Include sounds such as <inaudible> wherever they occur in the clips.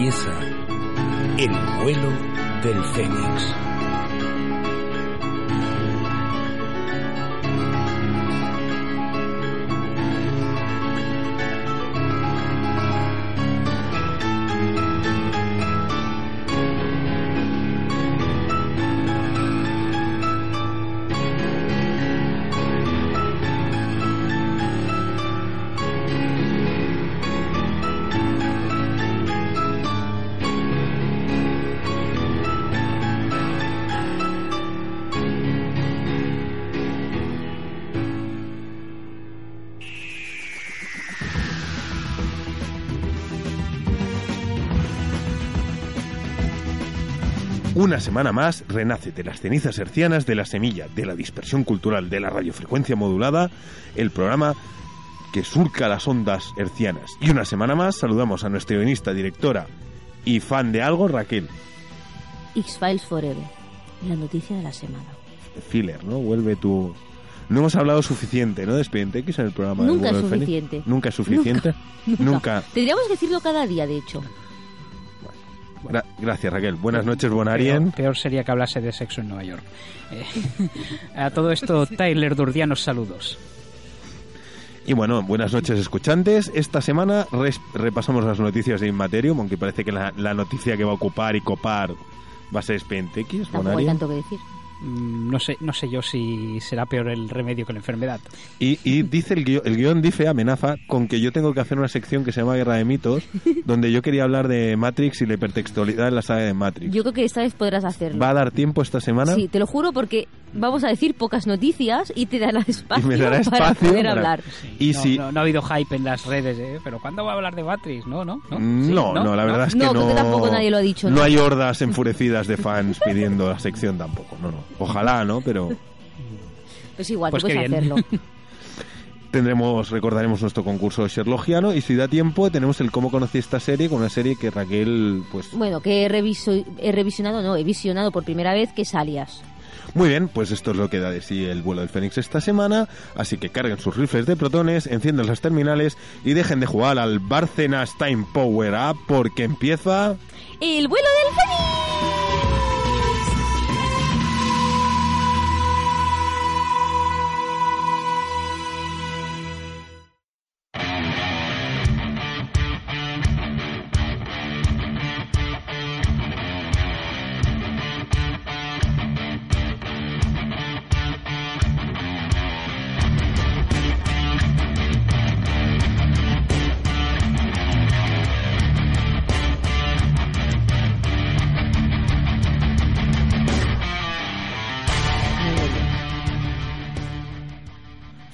Empieza el vuelo del Fénix. Una semana más renace de las cenizas hercianas de la semilla de la dispersión cultural de la radiofrecuencia modulada, el programa que surca las ondas hercianas. Y una semana más saludamos a nuestra guionista, directora y fan de algo, Raquel. X-Files Forever, la noticia de la semana. Filler, ¿no? Vuelve tu... No hemos hablado suficiente, ¿no? De Expediente X en el programa Nunca del es suficiente. Nunca es suficiente. Nunca. Nunca. Tendríamos que decirlo cada día, de hecho. Gra- gracias, Raquel. Buenas noches, Bonarien. Peor, peor sería que hablase de sexo en Nueva York. Eh, <laughs> a todo esto, Tyler Durdianos, saludos. Y bueno, buenas noches escuchantes. Esta semana repasamos las noticias de Inmaterium, aunque parece que la, la noticia que va a ocupar y copar va a ser Expediente X, Tampoco hay tanto que decir. Mm, No sé, no sé yo si será peor el remedio que la enfermedad. Y, y dice el guion, el guion dice, amenaza, con que yo tengo que hacer una sección que se llama Guerra de Mitos, <laughs> donde yo quería hablar de Matrix y la hipertextualidad en la saga de Matrix. Yo creo que esta vez podrás hacerlo. ¿Va a dar tiempo esta semana? Sí, te lo juro porque vamos a decir pocas noticias y te dará espacio, <laughs> Y me dará para espacio poder para- hablar. Y no, si... no, no ha habido hype en las redes, ¿eh? Pero ¿cuándo va a hablar de Matrix? No, no. No, Mm, Sí, No, no, la verdad es que No, no. tampoco nadie lo ha dicho, No, ¿no? hay hordas enfurecidas de fans pidiendo la sección tampoco. No, no. Ojalá, ¿no? Pero Pues igual, Pues puedes bien. hacerlo. <laughs> tendremos, recordaremos nuestro concurso Sherlockiano y si da tiempo tenemos el cómo conocí esta serie con una serie que Raquel, pues Bueno, que he, reviso- he revisionado, no, he visionado por primera vez que es Alias. Muy bien, pues esto es lo que da de sí el vuelo del Fénix esta semana, así que carguen sus rifles de protones, enciendan las terminales y dejen de jugar al Barcenas Time Power Up porque empieza... ¡El vuelo del Fénix!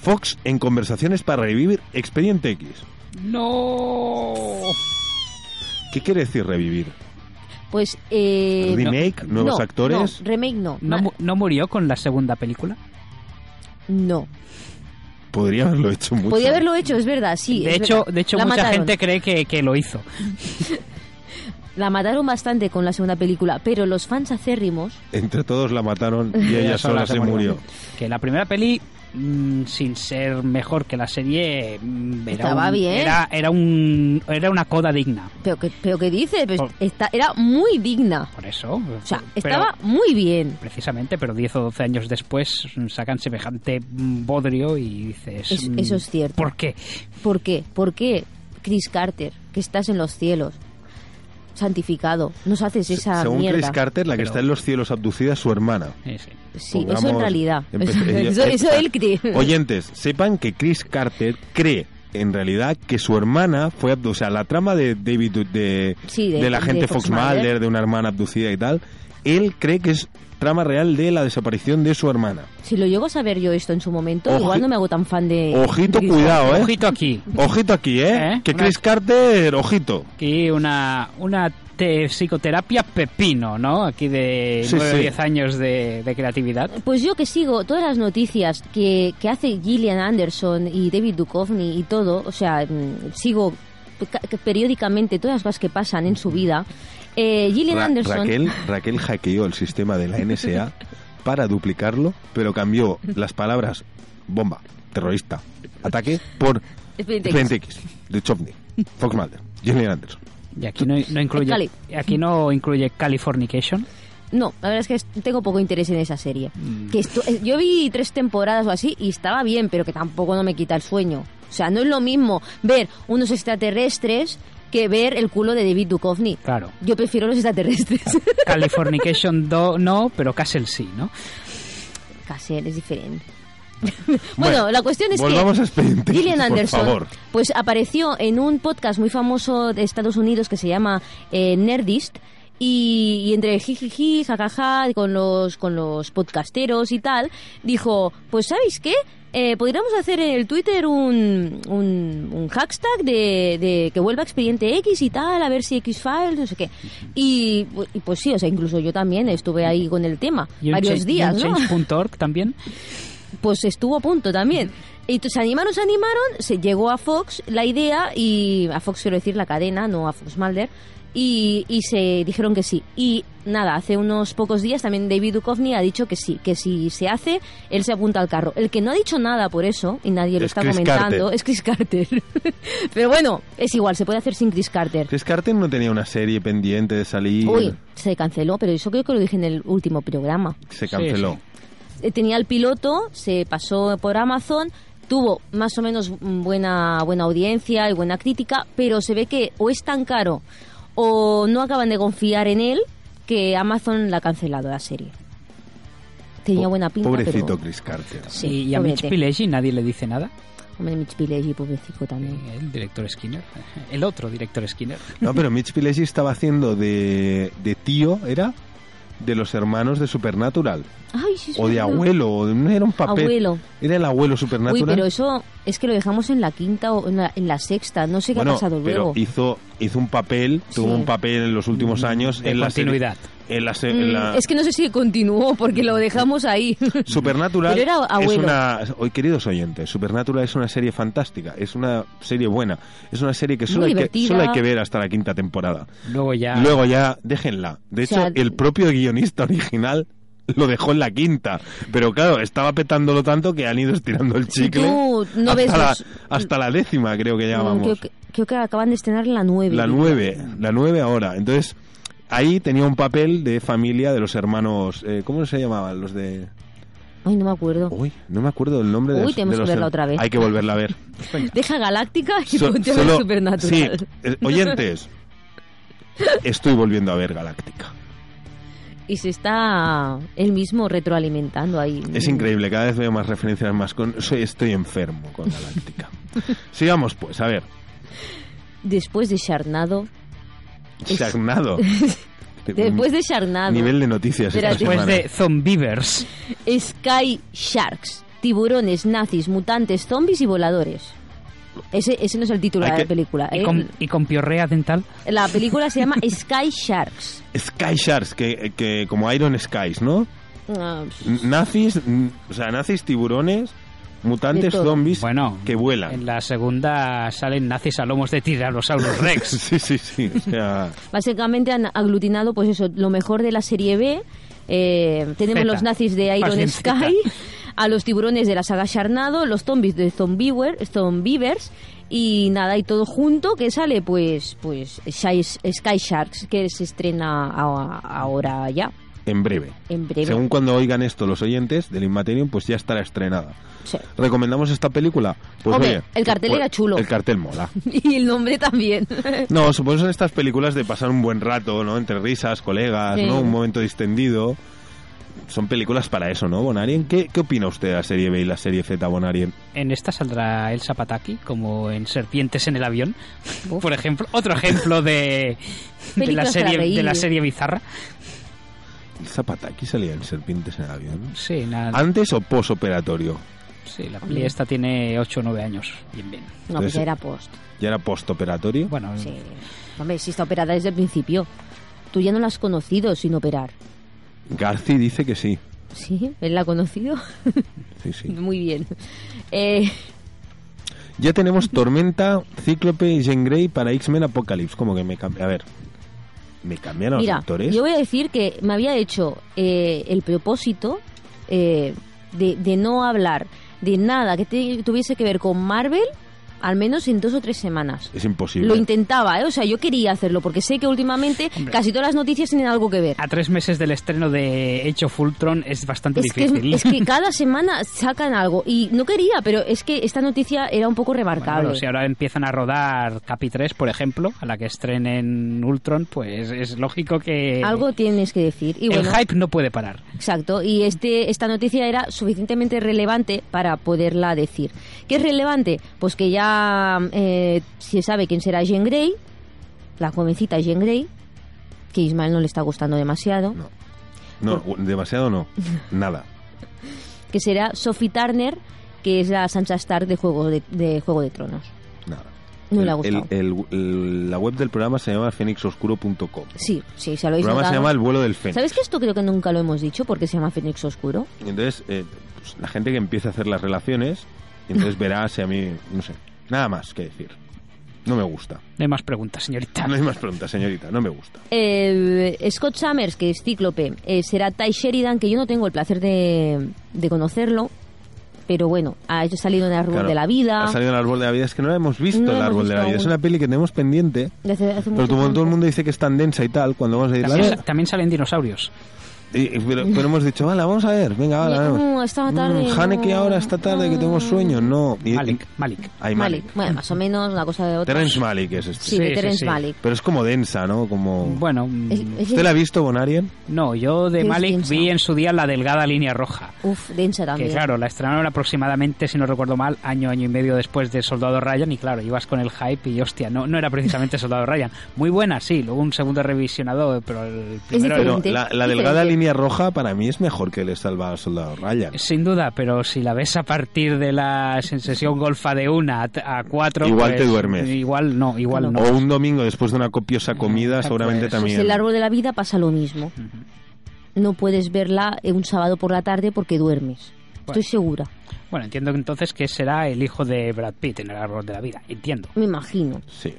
Fox en conversaciones para revivir Expediente X. ¡No! ¿Qué quiere decir revivir? Pues, eh... ¿Remake? ¿Nuevos no, actores? No, remake no. ¿No, Ma- mu- no murió con la segunda película? no. Podría haberlo hecho mucho. Podía haberlo hecho, es verdad, sí. de es hecho, verdad. de hecho La mucha mataron. gente cree que, que lo hizo. <laughs> La mataron bastante con la segunda película, pero los fans acérrimos... Entre todos la mataron y <laughs> ella sola se murió. Que la primera peli, mm, sin ser mejor que la serie, mm, era, Estaba un- bien. Era, era, un, era una coda digna. ¿Pero qué, pero qué dices? Pues Por- esta- era muy digna. Por eso. O sea, pero- estaba muy bien. Precisamente, pero 10 o 12 años después mm, sacan semejante bodrio y dices... Es- eso es cierto. ¿Por qué? ¿Por qué? ¿Por qué, Chris Carter, que estás en los cielos, santificado, nos haces esa Según mierda? Chris Carter, la que Pero- está en los cielos abducida es su hermana. Sí. Sí, Pongamos- eso en realidad. <laughs> eso, eso él cree. Oyentes, sepan que Chris Carter cree en realidad que su hermana fue abducida. O sea, la trama de David, de, Sí, de- del agente de Fox. Mulder, de una hermana abducida y tal, él cree que es trama real de la desaparición de su hermana. Si lo llego a saber yo esto en su momento, Oji- igual no me hago tan fan de... Ojito, cuidado, ¿eh? Ojito aquí. Ojito aquí, ¿eh? ¿Eh? Que Una- Chris Carter, ojito. Aquí una, una te- psicoterapia pepino, ¿no? Aquí de Sí, 9 o sí. 10 años de, de creatividad. Pues yo que sigo todas las noticias que, que hace Gillian Anderson y David Duchovny y todo, o sea, mm, sigo ca- periódicamente todas las cosas que pasan en su vida. Eh, Gillian Ra- Anderson... Raquel, Raquel hackeó el sistema de la NSA para duplicarlo, pero cambió las palabras bomba, terrorista, ataque por Expediente X. De Chovny, Fox Mulder, Gillian Anderson. Y aquí no, no incluye Cali. aquí no incluye Californication. No, la verdad es que tengo poco interés en esa serie. Mm. Que esto- eh, yo vi tres temporadas o así y estaba bien, pero que tampoco no me quita el sueño. O sea, no es lo mismo ver unos extraterrestres que ver el culo de David Duchovny. Claro. Yo prefiero los extraterrestres. Californication do, no, pero Castle sí, ¿no? Casel es diferente. <laughs> bueno, la cuestión es volvamos que a Gillian por Anderson favor. pues apareció en un podcast muy famoso de Estados Unidos que se llama eh, Nerdist y, y entre jijiji, jajaja, con los, con los podcasteros y tal, dijo, pues ¿sabéis qué? Eh, podríamos hacer en el Twitter un, un, un hashtag de, de que vuelva Expediente X y tal, a ver si X-Files, no sé qué. Y, y pues sí, o sea, incluso yo también estuve ahí con el tema, Y varios días, y ¿no? Change.org también. pues estuvo a punto también. Y entonces se animaron, se animaron, se llegó a Fox la idea y a Fox quiero decir la cadena, no a Fox Mulder. Y, y se dijeron que sí. Y nada, hace unos pocos días también David Duchovny ha dicho que sí, que si se hace, él se apunta al carro. El que no ha dicho nada por eso, y nadie lo Es está Chris comentando, Carter. es Chris Carter. <laughs> Pero bueno, es igual, se puede hacer sin Chris Carter. Chris Carter no tenía una serie pendiente de salir. Uy, se canceló, pero eso creo que lo dije en el último programa. Se canceló. Eh, tenía el piloto, se pasó por Amazon, tuvo más o menos buena, buena audiencia y buena crítica, pero se ve que o es tan caro o no acaban de confiar en él que Amazon la ha cancelado la serie. Tenía buena pinta, Pobrecito pero... Chris Carter. Sí, y, a Mitch. Pileggi nadie le dice nada. Hombre, Mitch Pileggi, pobrecito también. El director Skinner. El otro director Skinner. No, pero Mitch Pileggi estaba haciendo de, de tío, ¿era? De los hermanos de Supernatural. Ay, sí, es O de abuelo, era un papel. Abuelo. Era el abuelo Uy, Supernatural. pero eso es que lo dejamos en la quinta o en la, en la sexta. No sé qué bueno, ha pasado pero luego. hizo, hizo un papel, tuvo Sí. un papel en los últimos años De en la continuidad. En la, se- en Mm, la- Es que no sé si continuó porque lo dejamos ahí. <laughs> Supernatural Pero era es una hoy queridos oyentes Supernatural es una serie fantástica es una serie buena es una serie que solo, hay que, solo hay que ver hasta la quinta temporada Luego ya. luego ya déjenla de O hecho sea, el propio guionista original lo dejó en la quinta pero claro estaba petándolo tanto que han ido estirando el chicle tú no hasta, ves la, los- hasta la décima creo que ya vamos Creo que, creo que acaban de estrenar la 9. la nueve la nueve ahora entonces ahí tenía un papel de familia de los hermanos eh, ¿cómo se llamaban los de Ay, no me acuerdo. Uy, no me acuerdo del nombre de Uy, tenemos de que verla otra vez. Hay que volverla a ver. <laughs> Deja Galáctica y So- ponte a ver solo- Supernatural. Sí, eh, oyentes, estoy volviendo a ver Galáctica. Y se está él mismo retroalimentando ahí. Es increíble, cada vez veo más referencias más con... Soy, estoy enfermo con Galáctica. <laughs> Sigamos pues, a ver. Después de Sharnado. Shagnado. <laughs> Después de Sharnado. Nivel de noticias esta. Después semana. de Zombievers. Sky Sharks. Tiburones, nazis, mutantes, zombies y voladores. Ese, ese no es el título Hay de la que- película. Y ¿eh? con, y con piorrea dental. La película se llama <laughs> Sky Sharks. Sky Sharks, que, que como Iron Skies, ¿no? N- Nazis, o sea, nazis, tiburones, mutantes, zombies Bueno, que vuelan. En la segunda salen nazis a lomos de Tyrannosaurus Rex. <laughs> Sí, sí, sí. O sea, Básicamente han aglutinado, pues eso, lo mejor de la serie B. Eh, tenemos Zeta. los nazis de Iron Sky, a los tiburones de la saga Sharnado, los zombies de Zombiewer, Zombievers y nada, y todo junto que sale pues pues Sky, Sky Sharks, que se estrena ahora ya, en breve. en breve. Según cuando oigan esto los oyentes del Inmaterium, pues ya estará estrenada. Sí. ¿Recomendamos esta película? Pues Hombre, oye, el cartel pues, era chulo. El cartel mola. <laughs> Y el nombre también. <laughs> No, supongo que son estas películas de pasar un buen rato, ¿no? Entre risas, colegas, Sí. ¿no? Un momento distendido. Son películas para eso, ¿no, Bonarien? ¿Qué, ¿Qué opina usted de la serie B y la serie Z, Bonarien? En esta saldrá Elsa Pataki, como en Serpientes en el avión, Uf. por ejemplo. Otro ejemplo de, de, la serie, de la serie bizarra. Zapata, aquí salían serpientes en el avión. Sí, nada, ¿Antes o posoperatorio? sí, la peli esta tiene 8 o 9 años. Bien, bien. No, pues Entonces- ya era post. ¿Ya era postoperatorio? Bueno, Sí. Hombre, si está operada desde el principio. Tú ya no la has conocido sin operar. Garci dice que sí. ¿Sí? ¿Él la ha conocido? <laughs> Sí, sí. Muy bien. Eh, Ya tenemos Tormenta, Cíclope y Jean Grey para X-Men Apocalypse. Como que me cambia. A ver, ¿me cambiaron los mira, actores? yo voy a decir que me había hecho eh, el propósito eh, de, de no hablar de nada que te- tuviese que ver con Marvel, al menos en dos o tres semanas. Es imposible. Lo intentaba, ¿eh? O sea, yo quería hacerlo porque sé que últimamente Hombre. casi todas las noticias tienen algo que ver. a tres meses del estreno de Hecho Fultron es bastante Es que, es, difícil. es que <laughs> cada semana sacan algo y no quería, pero es que esta noticia era un poco remarcable. bueno, si ahora empiezan a rodar Capi 3, por ejemplo, a la que estrenen Ultron, pues es lógico que Algo tienes que decir. Y el hype no puede parar. Exacto, y este, esta noticia era suficientemente relevante para poderla decir. ¿Qué es relevante? Pues que ya eh, se sabe quién será Jean Grey, la jovencita Jean Grey, que Ismael no le está gustando demasiado, No. No, demasiado no. <laughs> Nada. que será Sophie Turner, que es la Sansa Stark de Juego de, de Juego de Tronos. Nada. No le ha El- gustado. el- el- la web del programa se llama fenixoscuro.com. Sí, sí, se lo El programa se llama El vuelo del Fénix. ¿Sabes que esto creo que nunca lo hemos dicho porque se llama Fénix Oscuro? Entonces, eh, pues, la gente que empiece a hacer las relaciones, entonces <laughs> verá si a mí, no sé, nada más que decir. No me gusta. No hay más preguntas, señorita. No hay más preguntas, señorita, no me gusta. Eh, Scott Summers, que es Cíclope, eh, será Ty Sheridan, que yo no tengo el placer de, de conocerlo, pero bueno, ha salido en el árbol Claro, de la vida. Ha salido en el árbol de la vida, es que no la hemos visto, No la el árbol de la vida. Es una peli que tenemos pendiente, desde hace pero mucho como todo el mundo dice que es tan densa y tal, cuando vamos a ir También, también salen dinosaurios. Y- y- pero, pero hemos dicho, vale, vamos a ver, venga, vale, No, vamos. esta tarde Mm, Haneke no. ahora, esta tarde, que tengo sueño, no. Y- Malik, Malik. Ay, Malik. Malik. Bueno, más o menos una cosa de otra. Terence Malik es este. Sí, Sí, de sí, Terence sí. Malik. Pero es como densa, ¿no? Como... Bueno, mm, Es- es- ¿Usted la ha visto, Bonarien? no, yo de Es Malik vi en su día la delgada línea roja. Uf, densa también. Que claro, la estrenaron aproximadamente, si no recuerdo mal, año, año y medio después de Soldado Ryan. Y claro, ibas con el hype y hostia, no, no era precisamente <laughs> Soldado Ryan. Muy buena, sí, luego un segundo revisionado, pero el primero Pero diferente. la, delgada línea roja para mí es mejor que el salva al soldado Ryan. Sin duda, pero si la ves a partir de la sesión golfa de una a, cuatro... Igual pues, te duermes. Igual no, igual no. O un domingo después de una copiosa comida, seguramente pues, también. Pues el árbol de la vida pasa lo mismo. No puedes verla eh, un sábado por la tarde porque duermes. Estoy segura. Bueno, entiendo entonces que será el hijo de Brad Pitt en el árbol de la vida. Entiendo. Me imagino. Sí.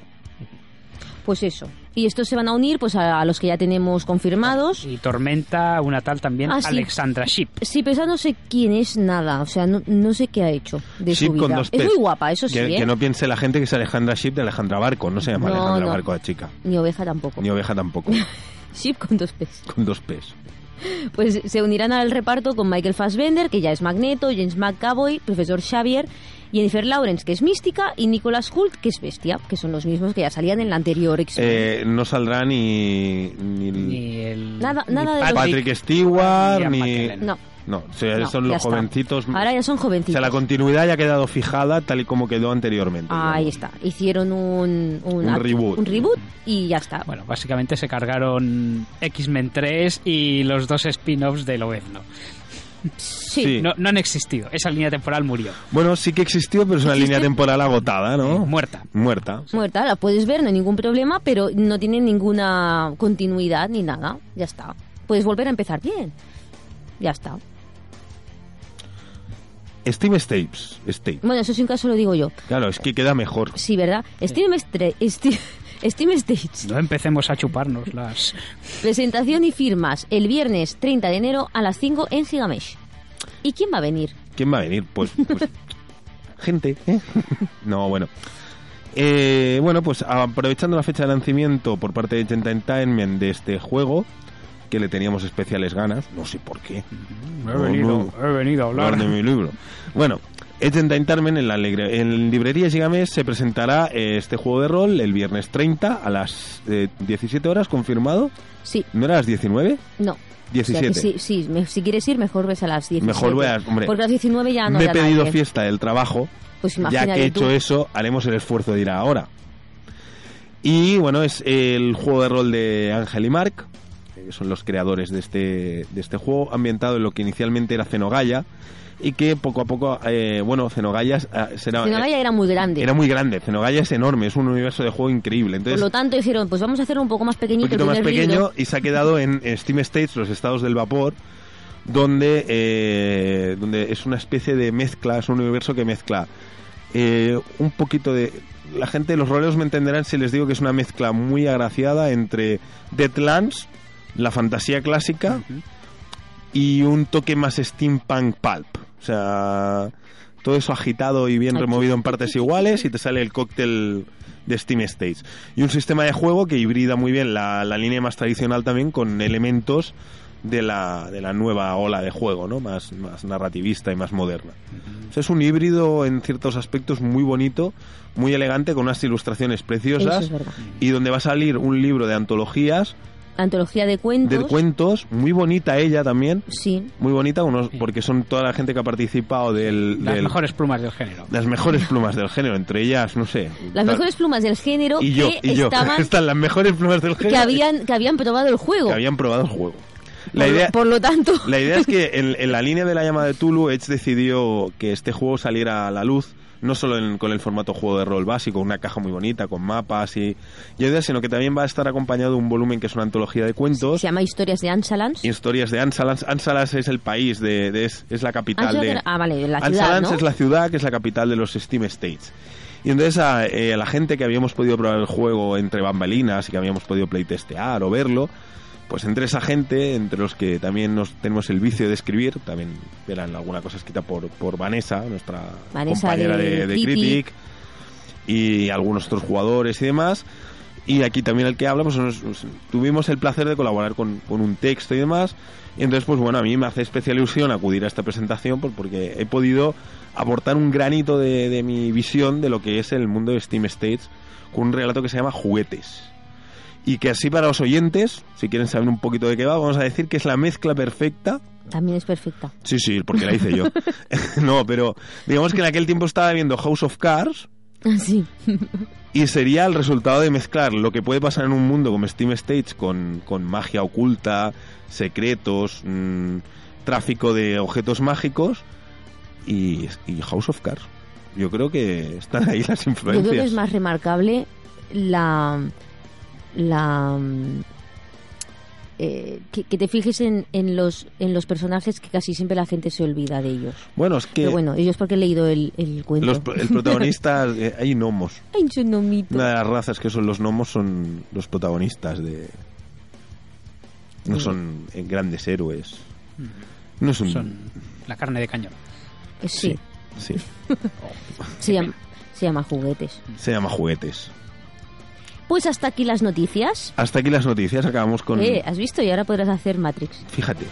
Pues eso. Y estos se van a unir pues a, a los que ya tenemos confirmados. Y Tormenta, una tal también, Ah, sí. Alexandra Ship. Sí, pero esa no sé quién es nada. O sea, no, no sé qué ha hecho de Ship su con vida. dos Es muy guapa, eso sí, que, ¿eh? que no piense la gente que es Alejandra Ship de Alejandra Barco. No se llama No, Alejandra no. Barco la chica. Ni oveja tampoco. Ni oveja tampoco. <laughs> Ship con dos P's. con dos P's. <laughs> Pues se unirán al reparto con Michael Fassbender, que ya es Magneto, James McAvoy, Profesor Xavier, Jennifer Lawrence, que es Mística, y Nicholas Hoult, que es Bestia, que son los mismos que ya salían en la anterior X-Men. Eh, no saldrá ni. ni, Ni el, Nada- ni nada de los- Patrick Stewart, ni. McKellen. no, No, o sea, No, son los está. jovencitos. ahora ya son O jovencitos. sea, la continuidad ya ha quedado fijada tal y como quedó anteriormente. Ahí está. Hicieron un, un, Un reboot. un reboot y ya está. Bueno, básicamente se cargaron X-Men 3 y los dos spin-offs de Lobezno. sí. sí. No, no han existido. Esa línea temporal murió. Bueno, sí que existió, pero es una ¿Existe? línea temporal agotada, ¿no? Eh, muerta. Muerta. Muerta, la puedes ver, no hay ningún problema, pero no tiene ninguna continuidad ni nada. Ya está. Puedes volver a empezar bien. Ya está. Steam Stapes. State. Bueno, eso sin caso lo digo yo. Claro, es que queda mejor. Sí, ¿verdad? Steam, Stra- <laughs> Steam, Steam Stage. No empecemos a chuparnos las... Presentación y firmas el viernes 30 de enero a las 5 en Gigamesh. ¿Y quién va a venir? ¿Quién va a venir? Pues, pues, <laughs> gente, ¿eh? <laughs> No, bueno. Eh, bueno, pues aprovechando la fecha de lanzamiento por parte de Gent Entertainment de este juego, que le teníamos especiales ganas, no sé por qué. He venido, he venido a hablar. Hablar de mi libro. Bueno, Agent Entertainment en la alegre- en librería Gigamesh se presentará eh, este juego de rol el viernes 30 a las eh, 17 horas, confirmado. Sí, ¿No era a las 19? no. 17. O sea sí, sí, me- si quieres ir, mejor ves a las 17. Mejor veas, hombre. Porque a las 19 ya no Me he pedido nadie. fiesta del trabajo. Pues ya que he tú. hecho eso, haremos el esfuerzo de ir ahora. Y bueno, es el juego de rol de Ángel y Mark. Que son los creadores de este, de este juego, ambientado en lo que inicialmente era Cenogaya y que poco a poco, eh, bueno, Cenogaya eh, será... Cenogaya era muy grande. Era muy grande, Cenogaya es enorme, es un universo de juego increíble. Entonces, Por lo tanto dijeron, pues vamos a hacerlo un poco más pequeñito. un poquito más pequeño libro. y se ha quedado en Steam States, los estados del vapor, donde, eh, donde es una especie de mezcla, es un universo que mezcla eh, un poquito de... La gente, los roleros me entenderán si les digo que es una mezcla muy agraciada entre Deadlands, la fantasía clásica, y un toque más steampunk pulp. O sea, todo eso agitado y bien removido en partes iguales y te sale el cóctel de Steam States. Y un sistema de juego que hibrida muy bien la, la línea más tradicional también con elementos de la, de la nueva ola de juego, ¿no? Más, más narrativista y más moderna. O sea, es un híbrido en ciertos aspectos muy bonito, muy elegante, con unas ilustraciones preciosas es y donde va a salir un libro de antologías, Antología de cuentos. de cuentos, muy bonita ella también, Sí. muy bonita, unos, porque son toda la gente que ha participado del... Las del- mejores plumas del género. las mejores plumas del género, entre ellas, no sé. Las tal- mejores plumas del género y yo, que y yo. estaban <laughs> Están las mejores plumas del género que habían que habían probado el juego. que habían probado el juego. La por, idea, por lo tanto, la idea es que <laughs> en, en la línea de la llamada de Tulu, Edge decidió que este juego saliera a la luz, no solo en- con el formato juego de rol básico, una caja muy bonita, con mapas y, y ideas, sino que también va a estar acompañado de un volumen que es una antología de cuentos se llama Historias de Ansalans. historias de Ansalans. Ansalans es el país, de, de- es, es la capital Ansalans de... ah, vale, la ciudad, Ansalans ¿no? es la ciudad que es la capital de los Steam States. Y entonces a, eh, a la gente que habíamos podido probar el juego entre bambalinas y que habíamos podido playtestear o verlo, pues entre esa gente, entre los que también nos tenemos el vicio de escribir, también verán alguna cosa escrita por, por Vanessa, nuestra Vanessa compañera de de, de Critic. Critic, y algunos otros jugadores y demás. Y aquí también el que habla, pues nos- nos- tuvimos el placer de colaborar con, con un texto y demás. Y entonces, pues bueno, a mí me hace especial ilusión acudir a esta presentación por- porque he podido aportar un granito de, de mi visión de lo que es el mundo de Steam States con un relato que se llama Juguetes. Y que así para los oyentes, si quieren saber un poquito de qué va, vamos a decir que es la mezcla perfecta También es perfecta. Sí, sí, porque la hice yo. <laughs> <laughs> no, pero digamos que en aquel tiempo estaba viendo House of Cards Sí. y sería el resultado de mezclar lo que puede pasar en un mundo como Steam States con, con magia oculta, secretos, mm, tráfico de objetos mágicos y, y House of Cards. Yo creo que están ahí las Yo influencias. creo que es más remarcable la la mm, eh, que, que te fijes en, en los en los personajes que casi siempre la gente se olvida de ellos. Bueno, es que Pero bueno, ellos porque he leído el, el cuento. los, <laughs> el protagonista, eh, hay gnomos. Ay, su nomito. Una de las razas que son los gnomos son los protagonistas de... No son eh, grandes héroes. No es un... Son la carne de cañón. Eh, Sí, sí. <laughs> se, llama, se llama juguetes. Se llama juguetes. Pues hasta aquí las noticias. Hasta aquí las noticias. Acabamos con... Eh, ¿Has visto? Y ahora podrás hacer Matrix. Fíjate.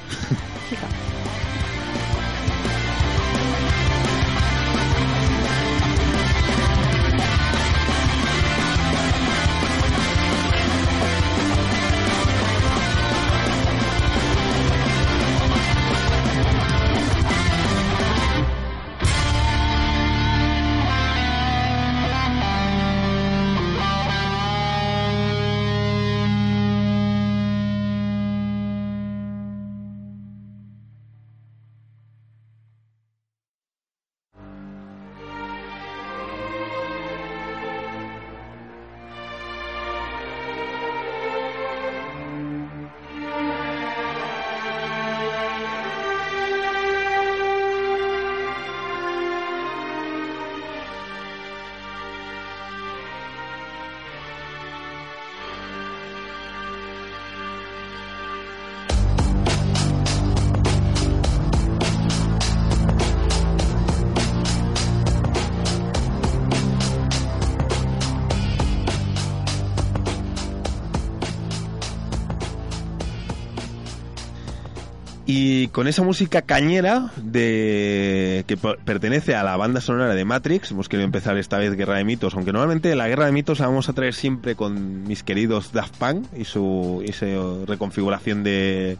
Y con esa música cañera de que pertenece a la banda sonora de Matrix, hemos querido empezar esta vez Guerra de Mitos, aunque normalmente la Guerra de Mitos la vamos a traer siempre con mis queridos Daft Punk y su, y su reconfiguración de,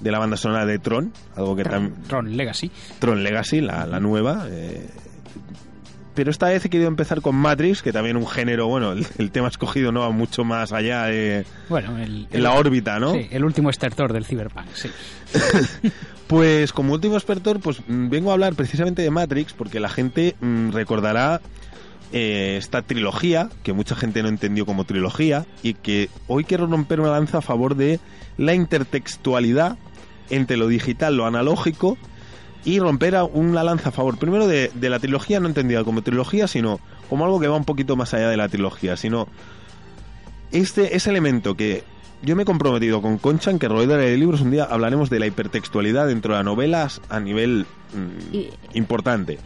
de la banda sonora de Tron, algo que Tron, Tron Legacy. Tron Legacy, la, la nueva. eh, pero esta vez he querido empezar con Matrix, que también un género, bueno, el, el tema escogido no va mucho más allá de, Bueno, el, en la órbita, ¿no? sí, el último estertor del Cyberpunk, sí. <laughs> Pues como último expertor, pues mm, vengo a hablar precisamente de Matrix, porque la gente mm, recordará eh, esta trilogía, que mucha gente no entendió como trilogía, y que hoy quiero romper una lanza a favor de la intertextualidad entre lo digital, lo analógico, y romper a- una lanza a favor, primero de, de la trilogía, no entendida como trilogía, sino como algo que va un poquito más allá de la trilogía, sino este, ese elemento que yo me he comprometido con Concha en que Roedor de Libros un día hablaremos de la hipertextualidad dentro de las novelas a nivel mm, Y- importante.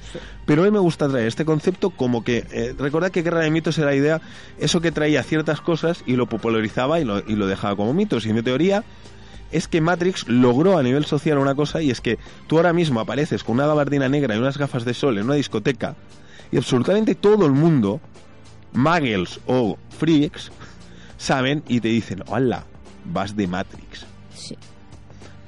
Pero hoy me gusta traer este concepto como que, eh, recordad que Guerra de Mitos era la idea, eso que traía ciertas cosas y lo popularizaba y lo, y lo dejaba como mitos. Y mi teoría es que Matrix logró a nivel social una cosa y es que tú ahora mismo apareces con una gabardina negra y unas gafas de sol en una discoteca y absolutamente todo el mundo, muggles o freaks, saben y te dicen, hola, vas de Matrix. Sí.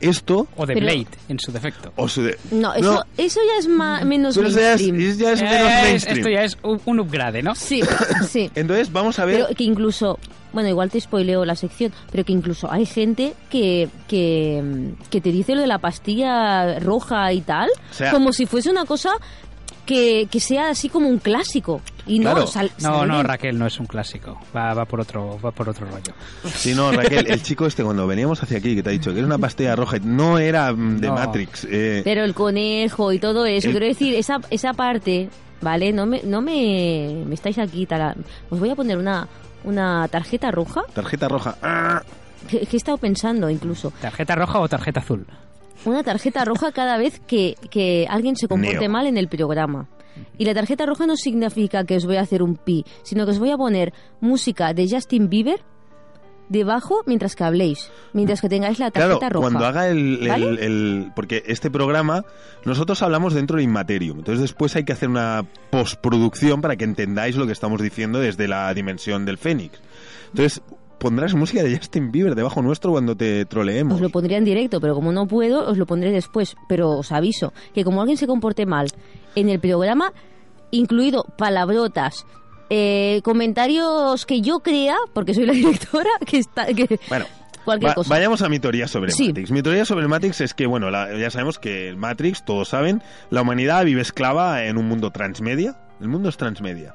Esto O de Pero- Blade, en su defecto. o No, eso, eso ya es ma- menos pero eso ya es, mainstream. ya es menos Eh, mainstream. esto ya es un, un upgrade, ¿no? Sí, <coughs> sí. Entonces vamos a ver... Pero que incluso, bueno, igual te spoileo la sección, pero que incluso hay gente que, que, que te dice lo de la pastilla roja y tal, O sea- como si fuese una cosa que, que sea así como un clásico. Y no, Claro. sal- No. Raquel, no es un clásico. Va, va por otro, va por otro rollo. Sí, no, Raquel, el chico este cuando veníamos hacia aquí que te ha dicho que era una pastilla roja, no era mm, de No. Matrix. eh, Pero el conejo y todo eso, El- quiero decir, esa, esa parte, ¿vale? No me, no me, me estáis aquí, tala- os voy a poner una, una tarjeta roja, tarjeta roja. ah, que, que he estado pensando incluso. ¿Tarjeta roja o tarjeta azul? Una tarjeta roja cada vez que, que alguien se comporte Neo. mal en el programa. Y la tarjeta roja no significa que os voy a hacer un pi, sino que os voy a poner música de Justin Bieber debajo mientras que habléis, mientras que tengáis la Claro, tarjeta roja. cuando haga el, el- ¿Vale? el- Porque este programa, nosotros hablamos dentro de Immaterium. Entonces después hay que hacer una postproducción para que entendáis lo que estamos diciendo desde la dimensión del Fénix. Entonces pondrás música de Justin Bieber debajo nuestro cuando te troleemos. Os lo pondría en directo, pero como no puedo, os lo pondré después. Pero os aviso que como alguien se comporte mal en el programa, incluido palabrotas, eh, comentarios que yo crea, porque soy la <laughs> directora, que está... Que, Bueno, cualquier va- cosa. vayamos a mi teoría sobre Sí. Matrix. Mi teoría sobre Matrix es que, bueno, la- ya sabemos que el Matrix, todos saben, la humanidad vive esclava en un mundo transmedia. El mundo es transmedia.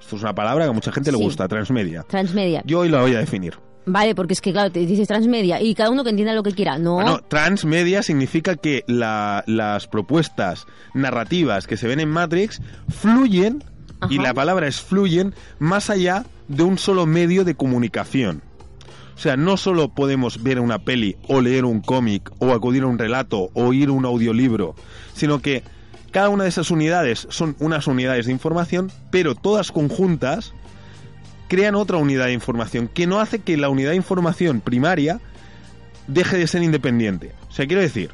Esto es una palabra que a mucha gente le Sí. gusta, transmedia. Transmedia. Yo hoy la voy a definir. Vale, porque es que, claro, te dices transmedia y cada uno que entienda lo que quiera. No, Bueno, transmedia significa que la- las propuestas narrativas que se ven en Matrix fluyen, y la palabra es fluyen, más allá de un solo medio de comunicación. O sea, no solo podemos ver una peli o leer un cómic o acudir a un relato o oír un audiolibro, sino que cada una de esas unidades son unas unidades de información, pero todas conjuntas crean otra unidad de información que no hace que la unidad de información primaria deje de ser independiente. O sea, quiero decir,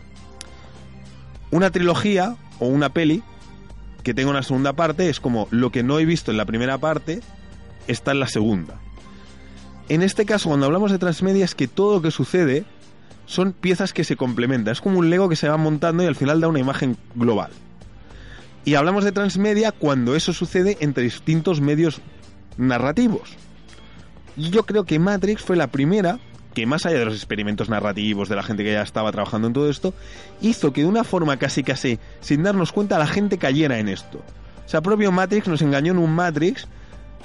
una trilogía o una peli que tenga una segunda parte es como lo que no he visto en la primera parte está en la segunda. En este caso, cuando hablamos de transmedia, es que todo lo que sucede son piezas que se complementan. Es como un Lego que se va montando y al final da una imagen global. Y hablamos de transmedia cuando eso sucede entre distintos medios narrativos. Y yo creo que Matrix fue la primera que más allá de los experimentos narrativos de la gente que ya estaba trabajando en todo esto, hizo que de una forma casi casi sin darnos cuenta la gente cayera en esto. O sea, propio Matrix nos engañó en un Matrix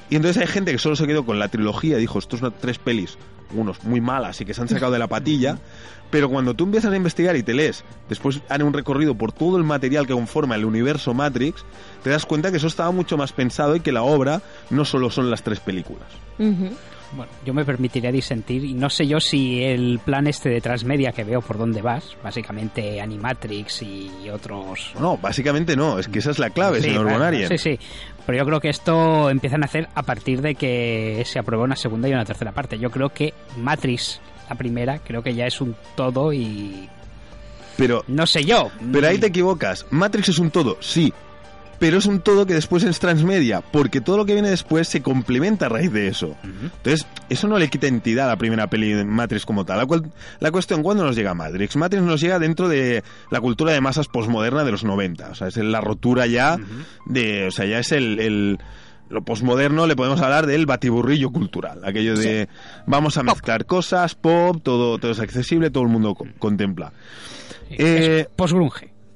y entonces hay gente que solo se quedó con la trilogía y dijo, estos son tres pelis, unos muy malas y que se han sacado de la patilla, pero cuando tú empiezas a investigar y te lees, después haré un recorrido por todo el material que conforma el universo Matrix, te das cuenta que eso estaba mucho más pensado y que la obra no solo son las tres películas. Bueno, yo me permitiría disentir y no sé yo si el plan este de transmedia que veo por dónde vas, básicamente Animatrix y otros... No, básicamente no, es que esa es la clave, Sí, señor Bonarien. Sí, sí. Pero yo creo que esto empiezan a hacer a partir de que se aprueba una segunda y una tercera parte. Yo creo que Matrix, la primera, creo que ya es un todo y... Pero, No sé yo. pero ahí te equivocas. Matrix es un todo, sí. Pero es un todo que después es transmedia, porque todo lo que viene después se complementa a raíz de eso. Entonces, eso no le quita entidad a la primera peli de Matrix como tal. La, cual- la cuestión, ¿cuándo nos llega Matrix? Matrix nos llega dentro de la cultura de masas posmoderna de los 90. O sea, es la rotura ya de... O sea, ya es el... el- lo posmoderno le podemos hablar del batiburrillo cultural, aquello de vamos a mezclar cosas, pop, todo, todo es accesible, todo el mundo co- contempla. Eh.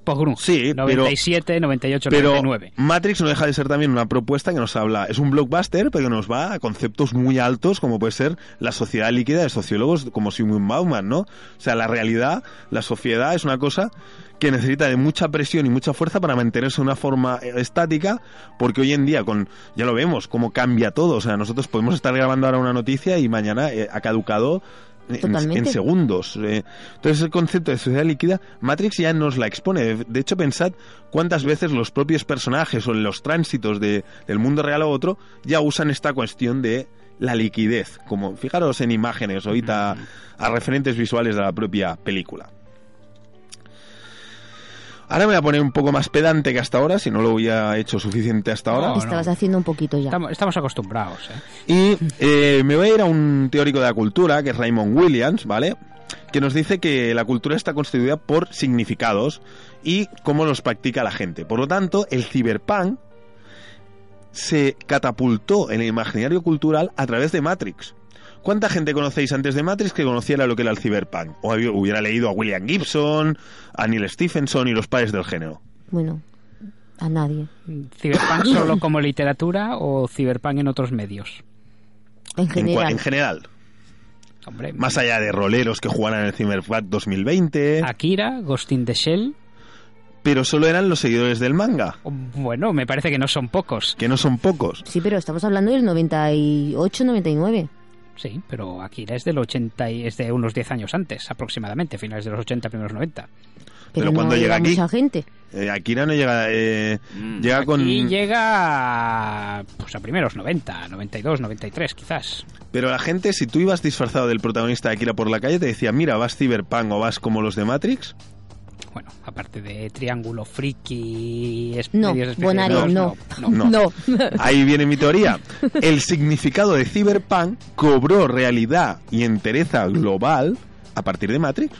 Postgrunge. sí, pero- 97, 98, pero 99. Matrix no deja de ser también una propuesta que nos habla, es un blockbuster, pero que nos va a conceptos muy altos, como puede ser la sociedad líquida de sociólogos como Sigmund Bauman, ¿no? O sea, la realidad, la sociedad es una cosa que necesita de mucha presión y mucha fuerza para mantenerse de una forma eh, estática, porque hoy en día, con ya lo vemos, cómo cambia todo. O sea, nosotros podemos estar grabando ahora una noticia y mañana eh, ha caducado en, Totalmente. en segundos. eh. Entonces, el concepto de sociedad líquida, Matrix ya nos la expone. De- De hecho, pensad cuántas veces los propios personajes o en los tránsitos de, del mundo real a otro ya usan esta cuestión de la liquidez. Como fijaros en imágenes, ahorita a referentes visuales de la propia película. Ahora me voy a poner un poco más pedante que hasta ahora, si no lo había hecho suficiente hasta ahora. No, Estabas haciendo un poquito ya. Estamos, estamos acostumbrados, ¿eh? Y eh, me voy a ir a un teórico de la cultura, que es Raymond Williams, ¿vale? Que nos dice que la cultura está constituida por significados y cómo los practica la gente. Por lo tanto, el ciberpunk se catapultó en el imaginario cultural a través de Matrix. ¿Cuánta gente conocéis antes de Matrix que conociera lo que era el ciberpunk? O hubiera leído a William Gibson, a Neil Stephenson y los padres del género. Bueno, a nadie. ¿Cyberpunk <laughs> solo como literatura o Cyberpunk en otros medios? En general. en general. Hombre, Más allá de roleros que jugaran en el Cyberpunk 2020. Akira, Ghost in the Shell. pero solo eran los seguidores del manga, Bueno, me parece que no son pocos. que no son pocos. Sí, pero estamos hablando del 98, 99. Sí, pero Akira es del 80 y es de unos 10 años antes, aproximadamente, finales de los 80, primeros 90. Pero no cuando llega aquí- mucha gente. Eh, Akira no llega, eh, llega con... Y llega a, pues a primeros 90, 92, 93 quizás. Pero la gente, si tú ibas disfrazado del protagonista de Akira por la calle, te decía, mira, vas Cyberpunk o vas como los de Matrix. Bueno, aparte de Triángulo Friki, No, Bonario, no. no. No. No. <laughs> Ahí viene mi teoría. El significado de Cyberpunk cobró realidad y entereza global a partir de Matrix.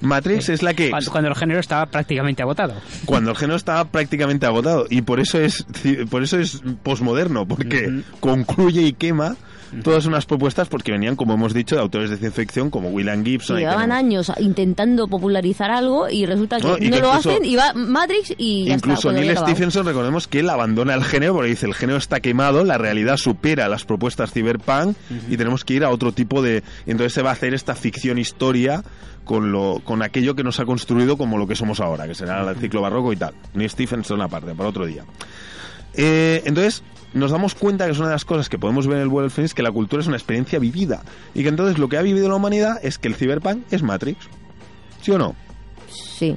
Matrix es la que... Cuando, cuando el género estaba prácticamente agotado. cuando el género estaba prácticamente agotado y por eso es ci- por eso es posmoderno porque concluye y quema todas unas propuestas porque venían como hemos dicho de autores de ciencia ficción como William Gibson Llevaban años intentando popularizar algo y resulta que No, no, y que lo hacen y va Matrix y ya Incluso está. Neil. Stephenson recordemos que él abandona el género porque dice el género está quemado, la realidad supera las propuestas cyberpunk y tenemos que ir a otro tipo de entonces se va a hacer esta ficción historia con lo con aquello que nos ha construido como lo que somos ahora, que será el ciclo barroco y tal. Neil Stephenson aparte para otro día. Eh, entonces, nos damos cuenta que es una de las cosas que podemos ver en el vuelo del Fénix, que la cultura es una experiencia vivida. Y que entonces lo que ha vivido la humanidad es que el cyberpunk es Matrix. ¿Sí o no? Sí.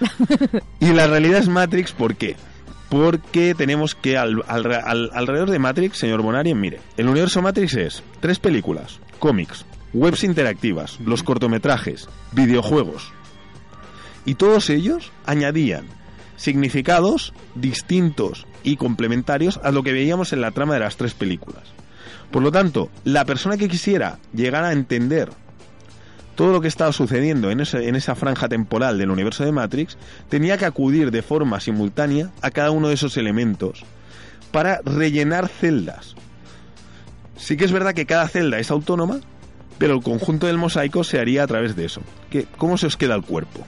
<laughs> Y la realidad es Matrix, ¿por qué? Porque tenemos que al- al- al- alrededor de Matrix, señor Bonari, mire, el universo Matrix es tres películas, cómics, webs interactivas, los cortometrajes, videojuegos. Y todos ellos añadían significados distintos y complementarios a lo que veíamos en la trama de las tres películas. Por lo tanto, la persona que quisiera llegar a entender todo lo que estaba sucediendo en, esa franja temporal del universo de Matrix tenía que acudir de forma simultánea a cada uno de esos elementos para rellenar celdas. Sí que es verdad que cada celda es autónoma, pero el conjunto del mosaico se haría a través de eso. ¿Qué, ¿Cómo se os queda el cuerpo?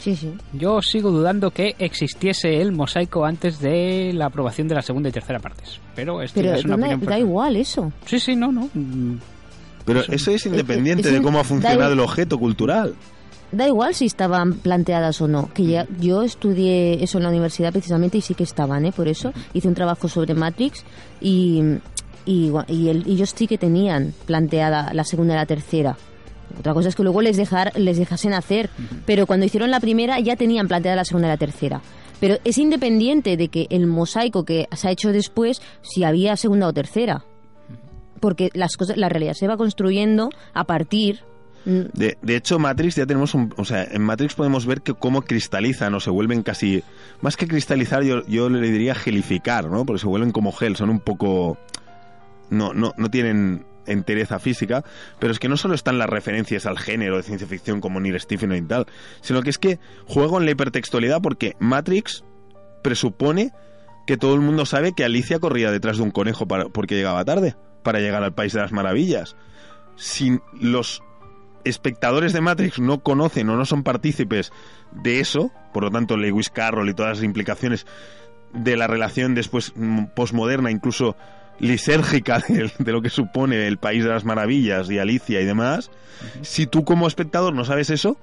Sí, sí. Yo sigo dudando que existiese el mosaico antes de la aprobación de la segunda y tercera partes. Pero esto Pero es una da, opinión da personal. igual eso. Sí, sí, no, no. Mm, Pero Eso- eso es independiente es de cómo ha funcionado el objeto cultural. Da igual si estaban planteadas o no. Que ya, yo estudié eso en la universidad precisamente y sí que estaban, ¿eh? Por eso hice un trabajo sobre Matrix y, y, y el- y ellos sí que tenían planteada la segunda y la tercera. Otra cosa es que luego les, dejar, les dejasen hacer. Pero cuando hicieron la primera ya tenían planteada la segunda y la tercera. Pero es independiente de que el mosaico que se ha hecho después, si había segunda o tercera. Porque las cosas, la realidad se va construyendo a partir De, de hecho, Matrix ya tenemos un... O sea, en Matrix podemos ver que cómo cristalizan o se vuelven casi... Más que cristalizar, yo, yo le diría gelificar, ¿no? Porque se vuelven como gel, son un poco... No, no, no tienen entereza física, pero es que no solo están las referencias al género de ciencia ficción como Neil Stephen y tal, sino que es que juego en la hipertextualidad porque Matrix presupone que todo el mundo sabe que Alicia corría detrás de un conejo para, porque llegaba tarde, para llegar al País de las Maravillas. Si los espectadores de Matrix no conocen o no son partícipes de eso, por lo tanto Lewis Carroll y todas las implicaciones de la relación después mm, posmoderna, incluso lisérgica <laughs> de, de lo que supone el País de las Maravillas y Alicia y demás, si tú como espectador no sabes eso,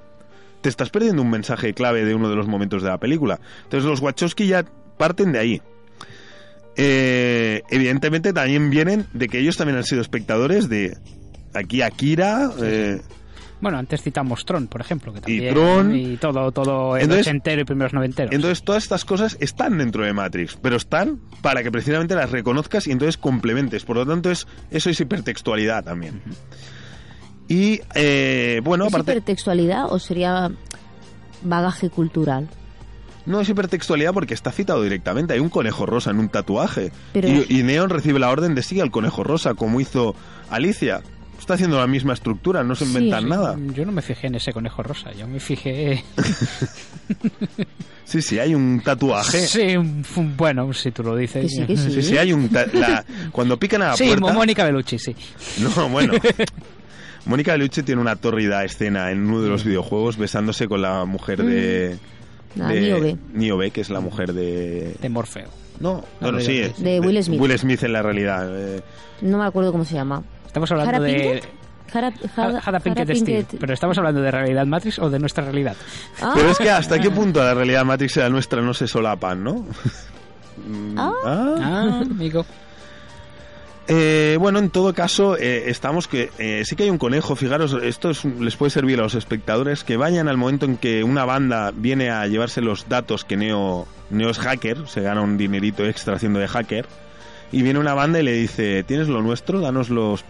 te estás perdiendo un mensaje clave de uno de los momentos de la película. Entonces los Wachowski ya parten de ahí. Eh, evidentemente también vienen de que ellos también han sido espectadores de aquí Akira, eh, Bueno, antes citamos Tron, por ejemplo, que Y también... Tron. Y todo, todo el Entonces- ochentero y primeros noventeros. Entonces todas estas cosas están dentro de Matrix, pero están para que precisamente las reconozcas y entonces complementes. Por lo tanto, es, eso es hipertextualidad también. Y eh, bueno, ¿Es aparte... hipertextualidad o sería bagaje cultural? No es hipertextualidad porque está citado directamente. Hay un conejo rosa en un tatuaje. Pero- Y, y Neon recibe la orden de sigue al conejo rosa, como hizo Alicia. Está haciendo la misma estructura, no se Sí, inventan sí. nada. Yo no me fijé en ese conejo rosa, yo me fijé... <laughs> Sí, sí, hay un tatuaje. Sí, bueno, si tú lo dices. Sí, que sí. Sí, sí, hay un... ta- la- cuando pican a la Sí, puerta... Mónica Bellucci, sí. No, bueno. <laughs> Mónica Bellucci tiene una tórrida escena en uno de los videojuegos besándose con la mujer de... Ah, de Niobe. Niobe, que es la mujer de... De Morfeo. No, No, bueno, de- sí. de Will Smith. Will Smith en la realidad. eh, No me acuerdo cómo se llama. Estamos hablando ¿Jara de... Pinkett? Jara, Jara- Jada Pinkett Jara Steel. Pinkett. Pero estamos hablando de realidad Matrix o de nuestra realidad. Ah, Pero es que hasta qué punto la realidad Matrix y la nuestra no se solapan, ¿no? <laughs> Mm, Ah. ah. Ah, amigo. Eh, bueno, en todo caso, eh, estamos que eh, sí que hay un conejo. Fijaros, esto es- les puede servir a los espectadores que vayan al momento en que una banda viene a llevarse los datos que Neo, Neo es hacker, se gana un dinerito extra haciendo de hacker, y viene una banda y le dice, ¿tienes lo nuestro? Danos los...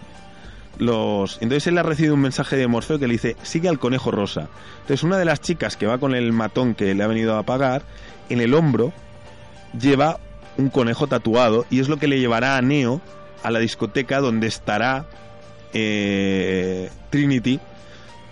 los... Entonces él ha recibido un mensaje de Morfeo que le dice, sigue al conejo rosa. Entonces una de las chicas que va con el matón que le ha venido a pagar, en el hombro lleva un conejo tatuado y es lo que le llevará a Neo a la discoteca donde estará eh, Trinity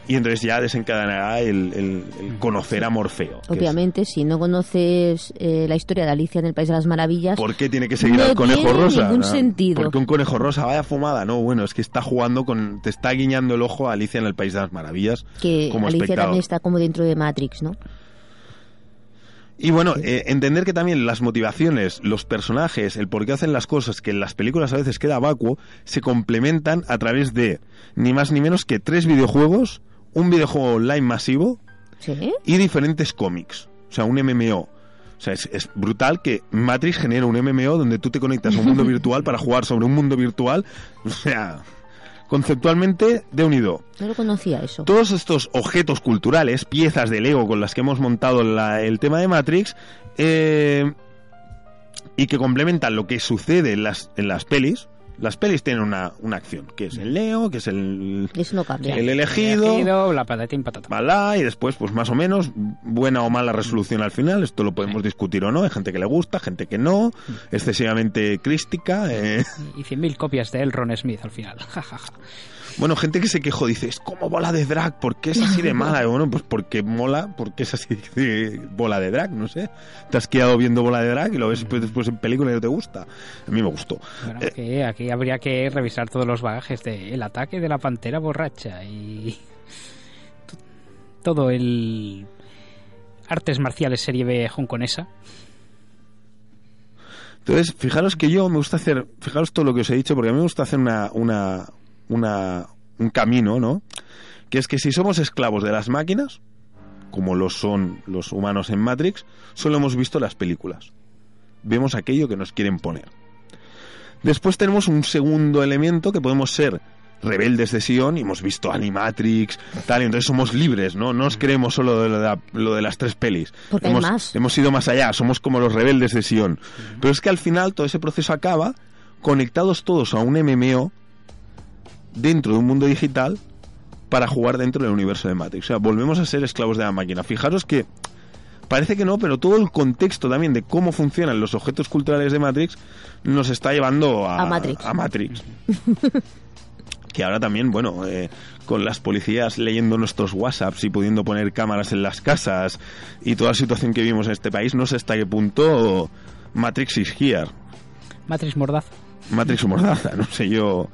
y entonces ya desencadenará el, el- el conocer a Morfeo. es- Obviamente, si no conoces eh, la historia de Alicia en el País de las Maravillas, ¿Por qué tiene que seguir No al conejo tiene rosa? ningún No, sentido. Porque un conejo rosa vaya fumada. No, bueno, es que está jugando con. Te está guiñando el ojo a Alicia en el País de las Maravillas. que como Alicia espectador. también está como dentro de Matrix, ¿no? Y bueno, eh, entender que también las motivaciones, los personajes, el por qué hacen las cosas, que en las películas a veces queda vacuo, se complementan a través de ni más ni menos que tres videojuegos, un videojuego online masivo Sí. y diferentes cómics. O sea, un MMO. O sea, es, es brutal que Matrix genera un MMO donde tú te conectas a un mundo <laughs> virtual para jugar sobre un mundo virtual. O sea, conceptualmente de unido. No lo conocía eso. Todos estos objetos culturales, piezas de Lego con las que hemos montado la- el tema de Matrix, eh, y que complementan lo que sucede en las, en las pelis. Las pelis tienen una, una acción, que es el Neo, que es el, Eso no cambia. el elegido, la patatín patata. Y después, pues más o menos, buena o mala resolución al final. Esto lo podemos discutir o no. Hay gente que le gusta, gente que no, excesivamente crística. eh. Y 100.000 copias de Elron Smith al final. <laughs> Bueno, gente que se quejó, dice, es como bola de drag, ¿por qué es así de mala? Y bueno, pues porque mola, porque es así <laughs> de bola de drag, no sé. Te has quedado viendo bola de drag y lo ves después, en película y no te gusta. A mí me gustó. Bueno, Eh. aquí, aquí habría que revisar todos los bagajes de el ataque de la pantera borracha y <laughs> todo el artes marciales serie B hongkonesa. Entonces, fijaros que yo me gusta hacer, fijaros todo lo que os he dicho, porque a mí me gusta hacer una, una, una, un camino, ¿no? Que es que si somos esclavos de las máquinas, como lo son los humanos en Matrix, solo hemos visto las películas. Vemos aquello que nos quieren poner. Después tenemos un segundo elemento que podemos ser rebeldes de Sion y hemos visto Animatrix, tal, y entonces somos libres, ¿no? No nos creemos solo de lo de, la- lo de las tres pelis. Porque hay hemos, más. hemos ido más allá, somos como los rebeldes de Sion. Pero es que al final todo ese proceso acaba conectados todos a un MMO dentro de un mundo digital para jugar dentro del universo de Matrix. O sea, volvemos a ser esclavos de la máquina. Fijaros que parece que no, pero todo el contexto también de cómo funcionan los objetos culturales de Matrix nos está llevando a, A Matrix. a Matrix. que ahora también, bueno, eh, con las policías leyendo nuestros WhatsApps y pudiendo poner cámaras en las casas y toda la situación que vivimos en este país, no sé hasta qué punto Matrix is here. Matrix Mordaz. Matrix o Mordaza, no sé yo.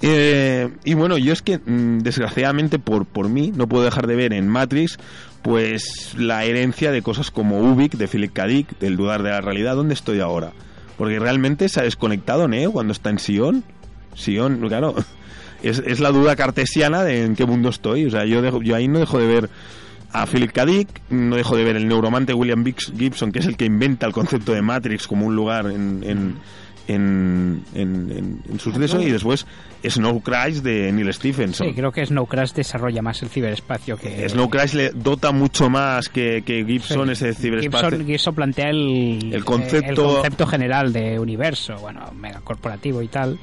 Eh, y bueno, yo es que mm, desgraciadamente por, por mí no puedo dejar de ver en Matrix pues la herencia de cosas como Ubik, de Philip K. Dick, del dudar de la realidad, ¿dónde estoy ahora? Porque realmente se ha desconectado Neo cuando está en Sion. Sion, claro, <laughs> es, es la duda cartesiana de en qué mundo estoy. O sea, yo, dejo- yo ahí no dejo de ver a Philip K. Dick, no dejo de ver el neuromante William Bix- Gibson, que es el que inventa el concepto de Matrix como un lugar en, en, en, en, en- en su suceso, y después Snow Crash de Neil Stephenson. Sí, creo que Snow Crash desarrolla más el ciberespacio que... Snow Crash le dota mucho más que, que Gibson ese ciberespacio. Gibson, Gibson plantea el, El concepto- eh, el concepto general de universo, bueno, mega corporativo y tal.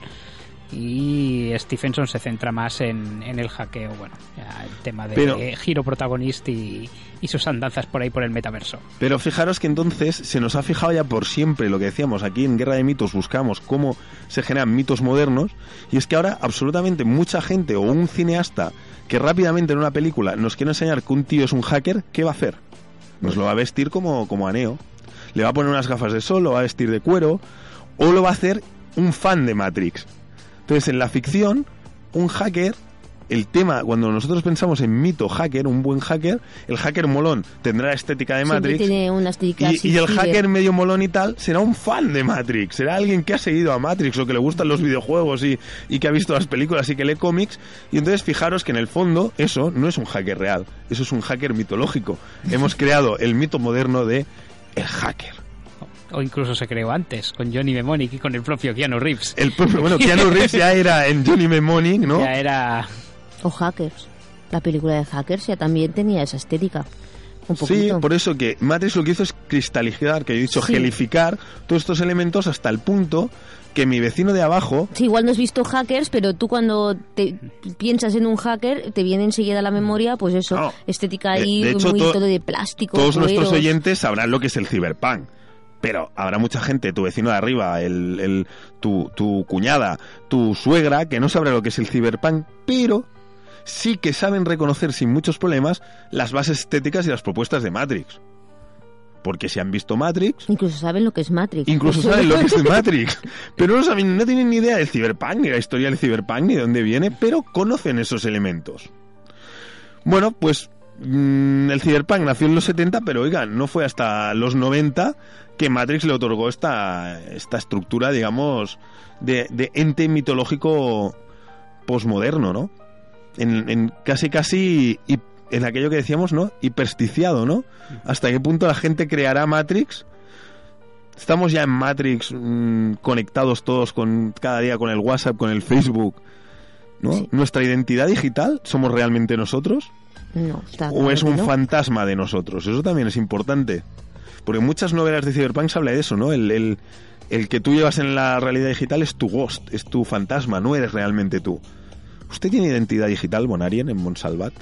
Y Stephenson se centra más en, en el hackeo, bueno, el tema de Pero- giro protagonista y, y sus andanzas por ahí por el metaverso. Pero fijaros que entonces se nos ha fijado ya por siempre lo que decíamos aquí en Guerra de Mitos, buscamos cómo se generan mitos modernos, y es que ahora absolutamente mucha gente o un cineasta que rápidamente en una película nos quiere enseñar que un tío es un hacker, ¿qué va a hacer? Nos lo va a vestir como, como a Neo. Le va a poner unas gafas de sol, lo va a vestir de cuero, o lo va a hacer un fan de Matrix. Entonces, en la ficción, un hacker, el tema, cuando nosotros pensamos en mito hacker, un buen hacker, el hacker molón tendrá la estética de Siempre Matrix. tiene una estética Y, el hacker medio molón y tal será un fan de Matrix, será alguien que ha seguido a Matrix o que le gustan los videojuegos y, y que ha visto las películas y que lee cómics. Y entonces fijaros que en el fondo eso no es un hacker real, eso es un hacker mitológico. Hemos <laughs> creado el mito moderno de el hacker. O incluso se creó antes, con Johnny Mnemonic y con el propio Keanu Reeves. El propio, bueno, Keanu <laughs> Reeves ya era en Johnny Mnemonic, ¿no? Ya era... O Hackers. La película de Hackers ya también tenía esa estética. Un Sí, por eso que Matrix lo que hizo es cristalizar, que he dicho, Sí. gelificar todos estos elementos hasta el punto que mi vecino de abajo Sí, igual no has visto hackers, pero tú cuando te piensas en un hacker, te viene enseguida a la memoria, pues eso, No. estética De- ahí, de hecho, muy to- todo de plástico. todos nuestros oyentes sabrán lo que es el ciberpunk. Pero habrá mucha gente, tu vecino de arriba, el, el- tu, tu cuñada, tu suegra, que no sabrá lo que es el ciberpunk, pero sí que saben reconocer sin muchos problemas las bases estéticas y las propuestas de Matrix. Porque si han visto Matrix, Incluso saben lo que es Matrix. incluso saben lo que es <laughs> Matrix. Pero no saben, no tienen ni idea del ciberpunk, ni la historia del ciberpunk, ni de dónde viene, pero conocen esos elementos. Bueno, pues mm, el ciberpunk nació en los 70, pero oigan, no fue hasta los 90 que Matrix le otorgó esta, esta estructura, digamos, de, de ente mitológico posmoderno, ¿no? En, en casi, casi, en aquello que decíamos, ¿no? Hipersticiado, ¿no? ¿Hasta qué punto la gente creará Matrix? Estamos ya en Matrix mm, conectados todos con cada día con el WhatsApp, con el Facebook, ¿no? Sí. Nuestra identidad digital, ¿somos realmente nosotros? No, está ¿O es un no. fantasma de nosotros? Eso también es importante. Porque muchas novelas de Cyberpunk se habla de eso, ¿no? El, el- el que tú llevas en la realidad digital es tu ghost, es tu fantasma, no eres realmente tú. ¿Usted tiene identidad digital, Bonarien, en Monsalvat?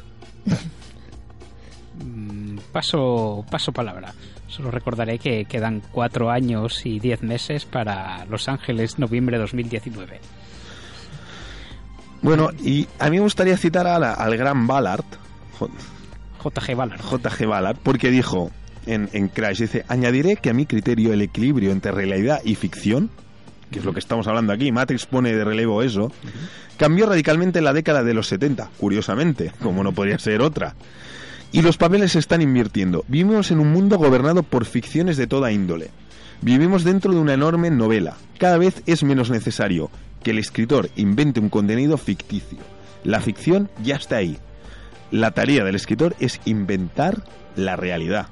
Mm, Paso, paso palabra. Solo recordaré que quedan cuatro años y diez meses para Los Ángeles, noviembre 2019. Bueno, y a mí me gustaría citar a la- al gran Ballard, JG Ballard. JG Ballard, porque dijo en, en Crash, dice, añadiré que a mi criterio el equilibrio entre realidad y ficción, que es lo que estamos hablando aquí, Matrix pone de relevo eso, cambió radicalmente en la década de los 70, curiosamente, como no podría ser otra. Y los papeles se están invirtiendo. Vivimos en un mundo gobernado por ficciones de toda índole. Vivimos dentro de una enorme novela. Cada vez es menos necesario que el escritor invente un contenido ficticio. La ficción ya está ahí. La tarea del escritor es inventar la realidad.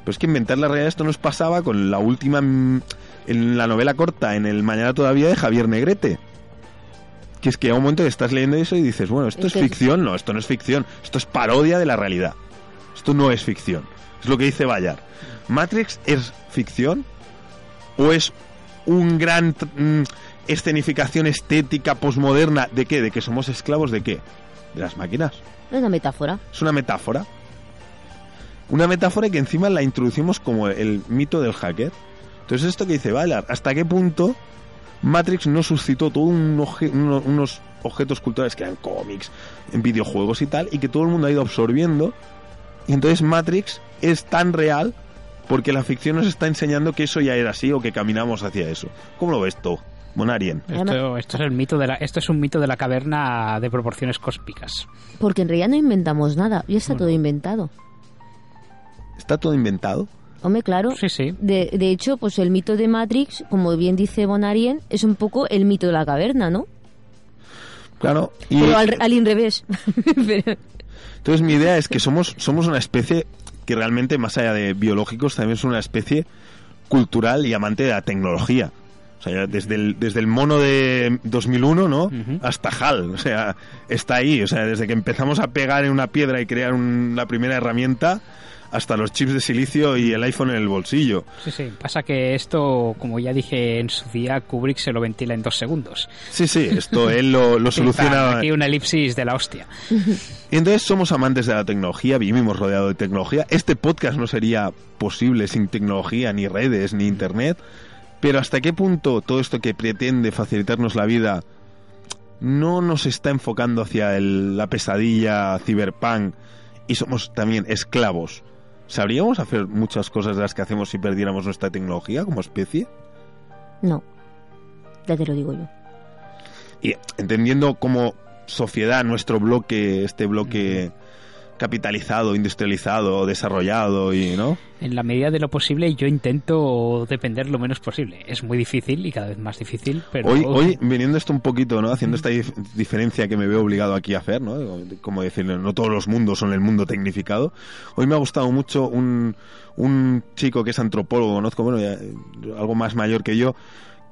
Pero es que inventar la realidad esto nos pasaba con la última mm, en la novela corta en el Mañana todavía de Javier Negrete. Que es que a un momento que estás leyendo eso y dices, bueno, esto es ficción, no, esto no es ficción, esto es parodia de la realidad. Esto no es ficción. Es lo que dice Bayard. ¿Matrix es ficción? ¿O es un gran mm, escenificación estética posmoderna de qué? ¿De que somos esclavos de qué? de las máquinas. Es una metáfora. Es una metáfora. Una metáfora que encima la introducimos como el mito del hacker. Entonces esto que dice Ballard, ¿hasta qué punto Matrix no suscitó todos un oje- uno- unos objetos culturales que eran cómics, en videojuegos y tal, y que todo el mundo ha ido absorbiendo? Y entonces Matrix es tan real porque la ficción nos está enseñando que eso ya era así o que caminamos hacia eso. ¿Cómo lo ves tú, Monarien? Esto, esto es el mito de la, esto es un mito de la caverna de proporciones cósmicas. Porque en realidad no inventamos nada, ya está todo inventado. ¿Está todo inventado? Hombre, claro. Sí, sí. De, de hecho, pues el mito de Matrix, como bien dice Bonarien, es un poco el mito de la caverna, ¿no? Claro. Y Pero al, al inrevés. <laughs> Pero- entonces mi idea es que somos, somos una especie que realmente, más allá de biológicos, también es una especie cultural y amante de la tecnología. O sea, desde el, desde el mono de 2001, ¿no? Ujú. Hasta HAL. O sea, está ahí. O sea, desde que empezamos a pegar en una piedra y crear un- la primera herramienta, hasta los chips de silicio y el iPhone en el bolsillo. Sí, sí. Pasa que esto, como ya dije en su día, Kubrick se lo ventila en dos segundos. Sí, sí, esto él lo, lo <laughs> soluciona. Aquí una elipsis de la hostia. <laughs> Y entonces somos amantes de la tecnología, vivimos rodeados de tecnología. Este podcast no sería posible sin tecnología, ni redes, ni internet. Pero hasta qué punto todo esto que pretende facilitarnos la vida no nos está enfocando hacia el- la pesadilla cyberpunk y somos también esclavos. ¿Sabríamos hacer muchas cosas de las que hacemos si perdiéramos nuestra tecnología como especie? no, ya te lo digo yo. Y entendiendo como sociedad nuestro bloque, este bloque capitalizado, industrializado, desarrollado y, ¿no? En la medida de lo posible, yo intento depender lo menos posible. Es muy difícil y cada vez más difícil, pero Hoy, hoy, viniendo esto un poquito, ¿no? Haciendo esta dif- diferencia que me veo obligado aquí a hacer, ¿no? Como decir, no todos los mundos son el mundo tecnificado. Hoy me ha gustado mucho un, un chico que es antropólogo, conozco, bueno, ya, algo más mayor que yo,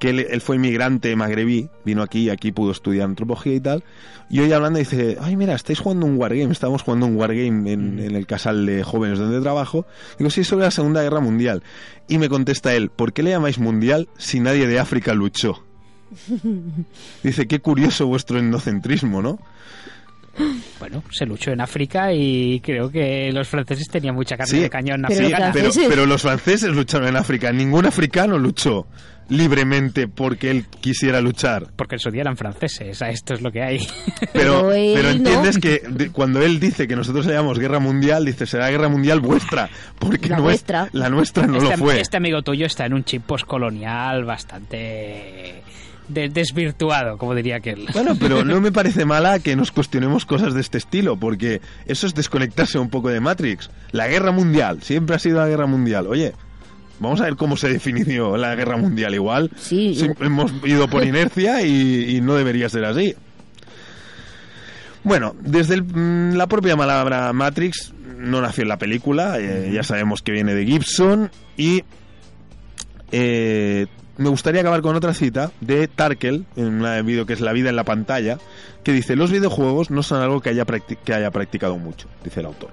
que él, él fue inmigrante magrebí, vino aquí y aquí pudo estudiar antropología y tal. Y hoy hablando dice, ay, mira, estáis jugando un wargame, estábamos jugando un wargame en, en el casal de jóvenes donde trabajo. Digo, sí, sobre la Segunda Guerra Mundial. Y me contesta él, ¿por qué le llamáis mundial si nadie de África luchó? <laughs> Dice, qué curioso vuestro endocentrismo, ¿no? Bueno, se luchó en África y creo que los franceses tenían mucha carne Sí, de cañón pero Sí, pero, pero los franceses lucharon en África. Ningún africano luchó libremente porque él quisiera luchar. Porque en su día eran franceses, a esto es lo que hay. Pero, Pero no. entiendes que de- cuando él dice que nosotros le llamamos guerra mundial, dice será guerra mundial vuestra, porque La nues- vuestra. la nuestra no este, lo fue. este amigo tuyo está en un chip postcolonial bastante de- desvirtuado, como diría aquel. Bueno, pero <laughs> no me parece mala que nos cuestionemos cosas de este estilo, porque eso es desconectarse un poco de Matrix. La guerra mundial, siempre ha sido la guerra mundial. Oye, vamos a ver cómo se definió la guerra mundial. Igual Sí, hemos ido por inercia y, y no debería ser así. Bueno, desde el- mm, la propia palabra Matrix no nació en la película, eh, ya sabemos que viene de Gibson y eh, me gustaría acabar con otra cita de Tarkel, en un vídeo que es La vida en la pantalla, que dice, los videojuegos no son algo que haya, que haya practicado mucho, dice el autor.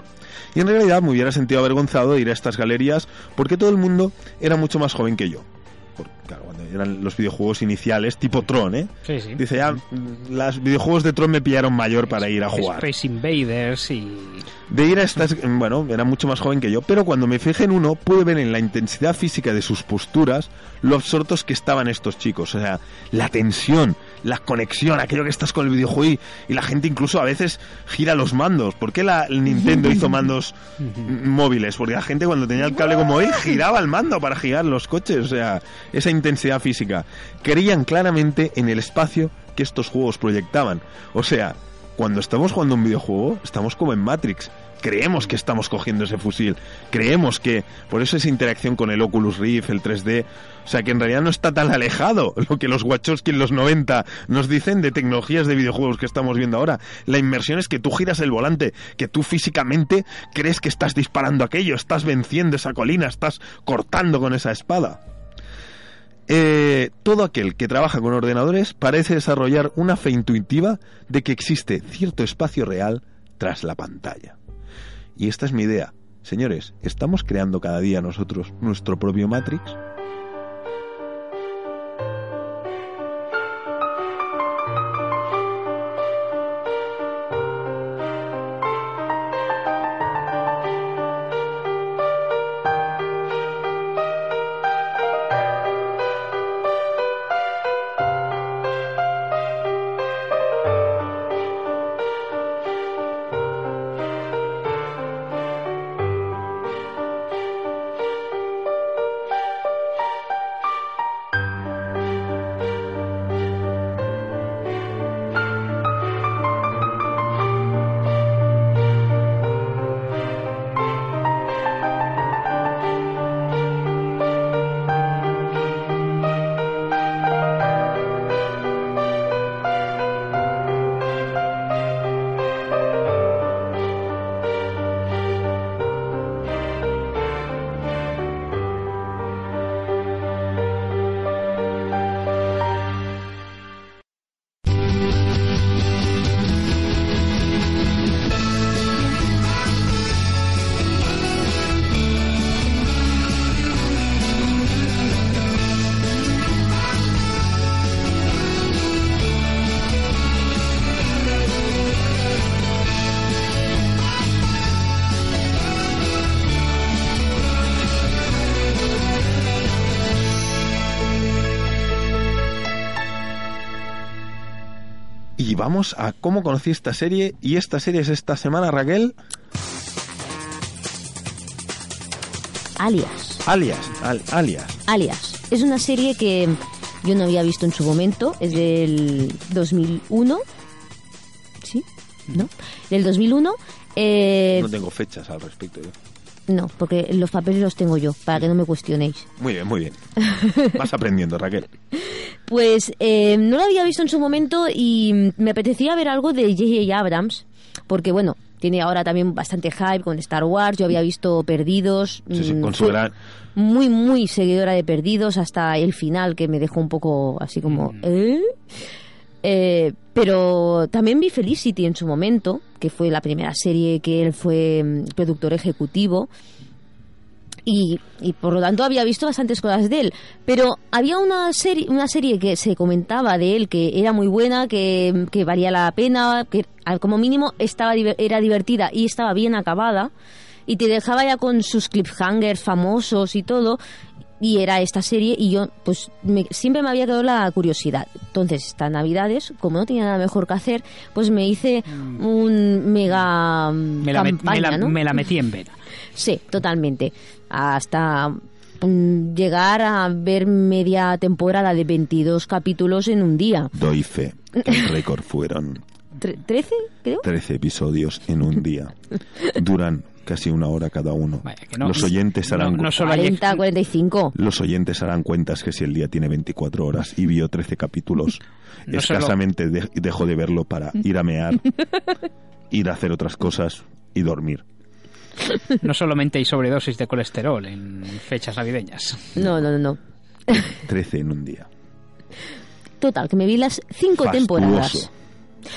Y en realidad me hubiera sentido avergonzado de ir a estas galerías porque todo el mundo era mucho más joven que yo. Por- claro, cuando eran los videojuegos iniciales, tipo Tron, ¿eh? Sí, sí. Dice ya, los videojuegos de Tron me pillaron mayor para ir a jugar. Space Invaders y... De ir a estas, bueno, era mucho más joven que yo, pero cuando me fijé en uno, pude ver en la intensidad física de sus posturas lo absortos que estaban estos chicos. O sea, la tensión, la conexión, aquello que estás con el videojuego y, la gente incluso a veces gira los mandos. ¿Por qué la, el Nintendo hizo <laughs> mandos móviles? Porque la gente cuando tenía el cable como hoy giraba el mando para girar los coches. O sea, esa intensidad física. Creían claramente en el espacio que estos juegos proyectaban. O sea, cuando estamos jugando un videojuego, estamos como en Matrix. Creemos que estamos cogiendo ese fusil. Creemos que. Por eso esa interacción con el Oculus Rift, el 3D. O sea, que en realidad no está tan alejado <laughs> lo que los Wachowski en los 90 nos dicen de tecnologías de videojuegos que estamos viendo ahora. La inmersión es que tú giras el volante, que tú físicamente crees que estás disparando aquello, estás venciendo esa colina, estás cortando con esa espada. Eh, todo aquel que trabaja con ordenadores parece desarrollar una fe intuitiva de que existe cierto espacio real tras la pantalla. Y esta es mi idea. Señores, ¿estamos creando cada día nosotros nuestro propio Matrix? Vamos a cómo conocí esta serie. Y esta serie es esta semana, Raquel. Alias. Alias. al- alias. Alias. Es una serie que yo no había visto en su momento. Es del 2001. ¿Sí? ¿No? Del 2001. Eh, No tengo fechas al respecto. yo. no, porque los papeles los tengo yo, para que no me cuestionéis. Muy bien, muy bien. <laughs> Vas aprendiendo, Raquel. Pues eh, no lo había visto en su momento y me apetecía ver algo de J.J. Abrams, porque bueno, tiene ahora también bastante hype con Star Wars. Yo había visto Perdidos. Sí, sí, mm, con su gran- Muy, muy seguidora de Perdidos hasta el final, que me dejó un poco así como. ¿eh? Eh, pero también vi Felicity en su momento, que fue la primera serie que él fue mm, productor ejecutivo. Y, y por lo tanto había visto bastantes cosas de él. Pero había una serie, una serie que se comentaba de él que era muy buena, que, que valía la pena, que como mínimo estaba era divertida y estaba bien acabada. Y te dejaba ya con sus cliffhangers famosos y todo. Y era esta serie y yo pues me- siempre me había quedado la curiosidad. Entonces, estas navidades, como no tenía nada mejor que hacer, pues me hice un mega mm, Me la, met- campaña, me la- ¿no? me la metí en vena. Sí, totalmente. Hasta mm, llegar a ver media temporada de 22 capítulos en un día. Doy fe. El <laughs> récord fueron Tre- ¿13, creo? 13 episodios en un día. Duran casi una hora cada uno. Vaya, que no- Los oyentes harán no- no solo hay- 40, 45. los oyentes harán cuentas que si el día tiene 24 horas y vio 13 capítulos, <laughs> No solo- escasamente de- dejó de verlo para ir a mear, <laughs> ir a hacer otras cosas y dormir. <laughs> No solamente hay sobredosis de colesterol en fechas navideñas. No, no, no, no. 13 en un día. Total, que me vi las cinco Fastuoso. temporadas.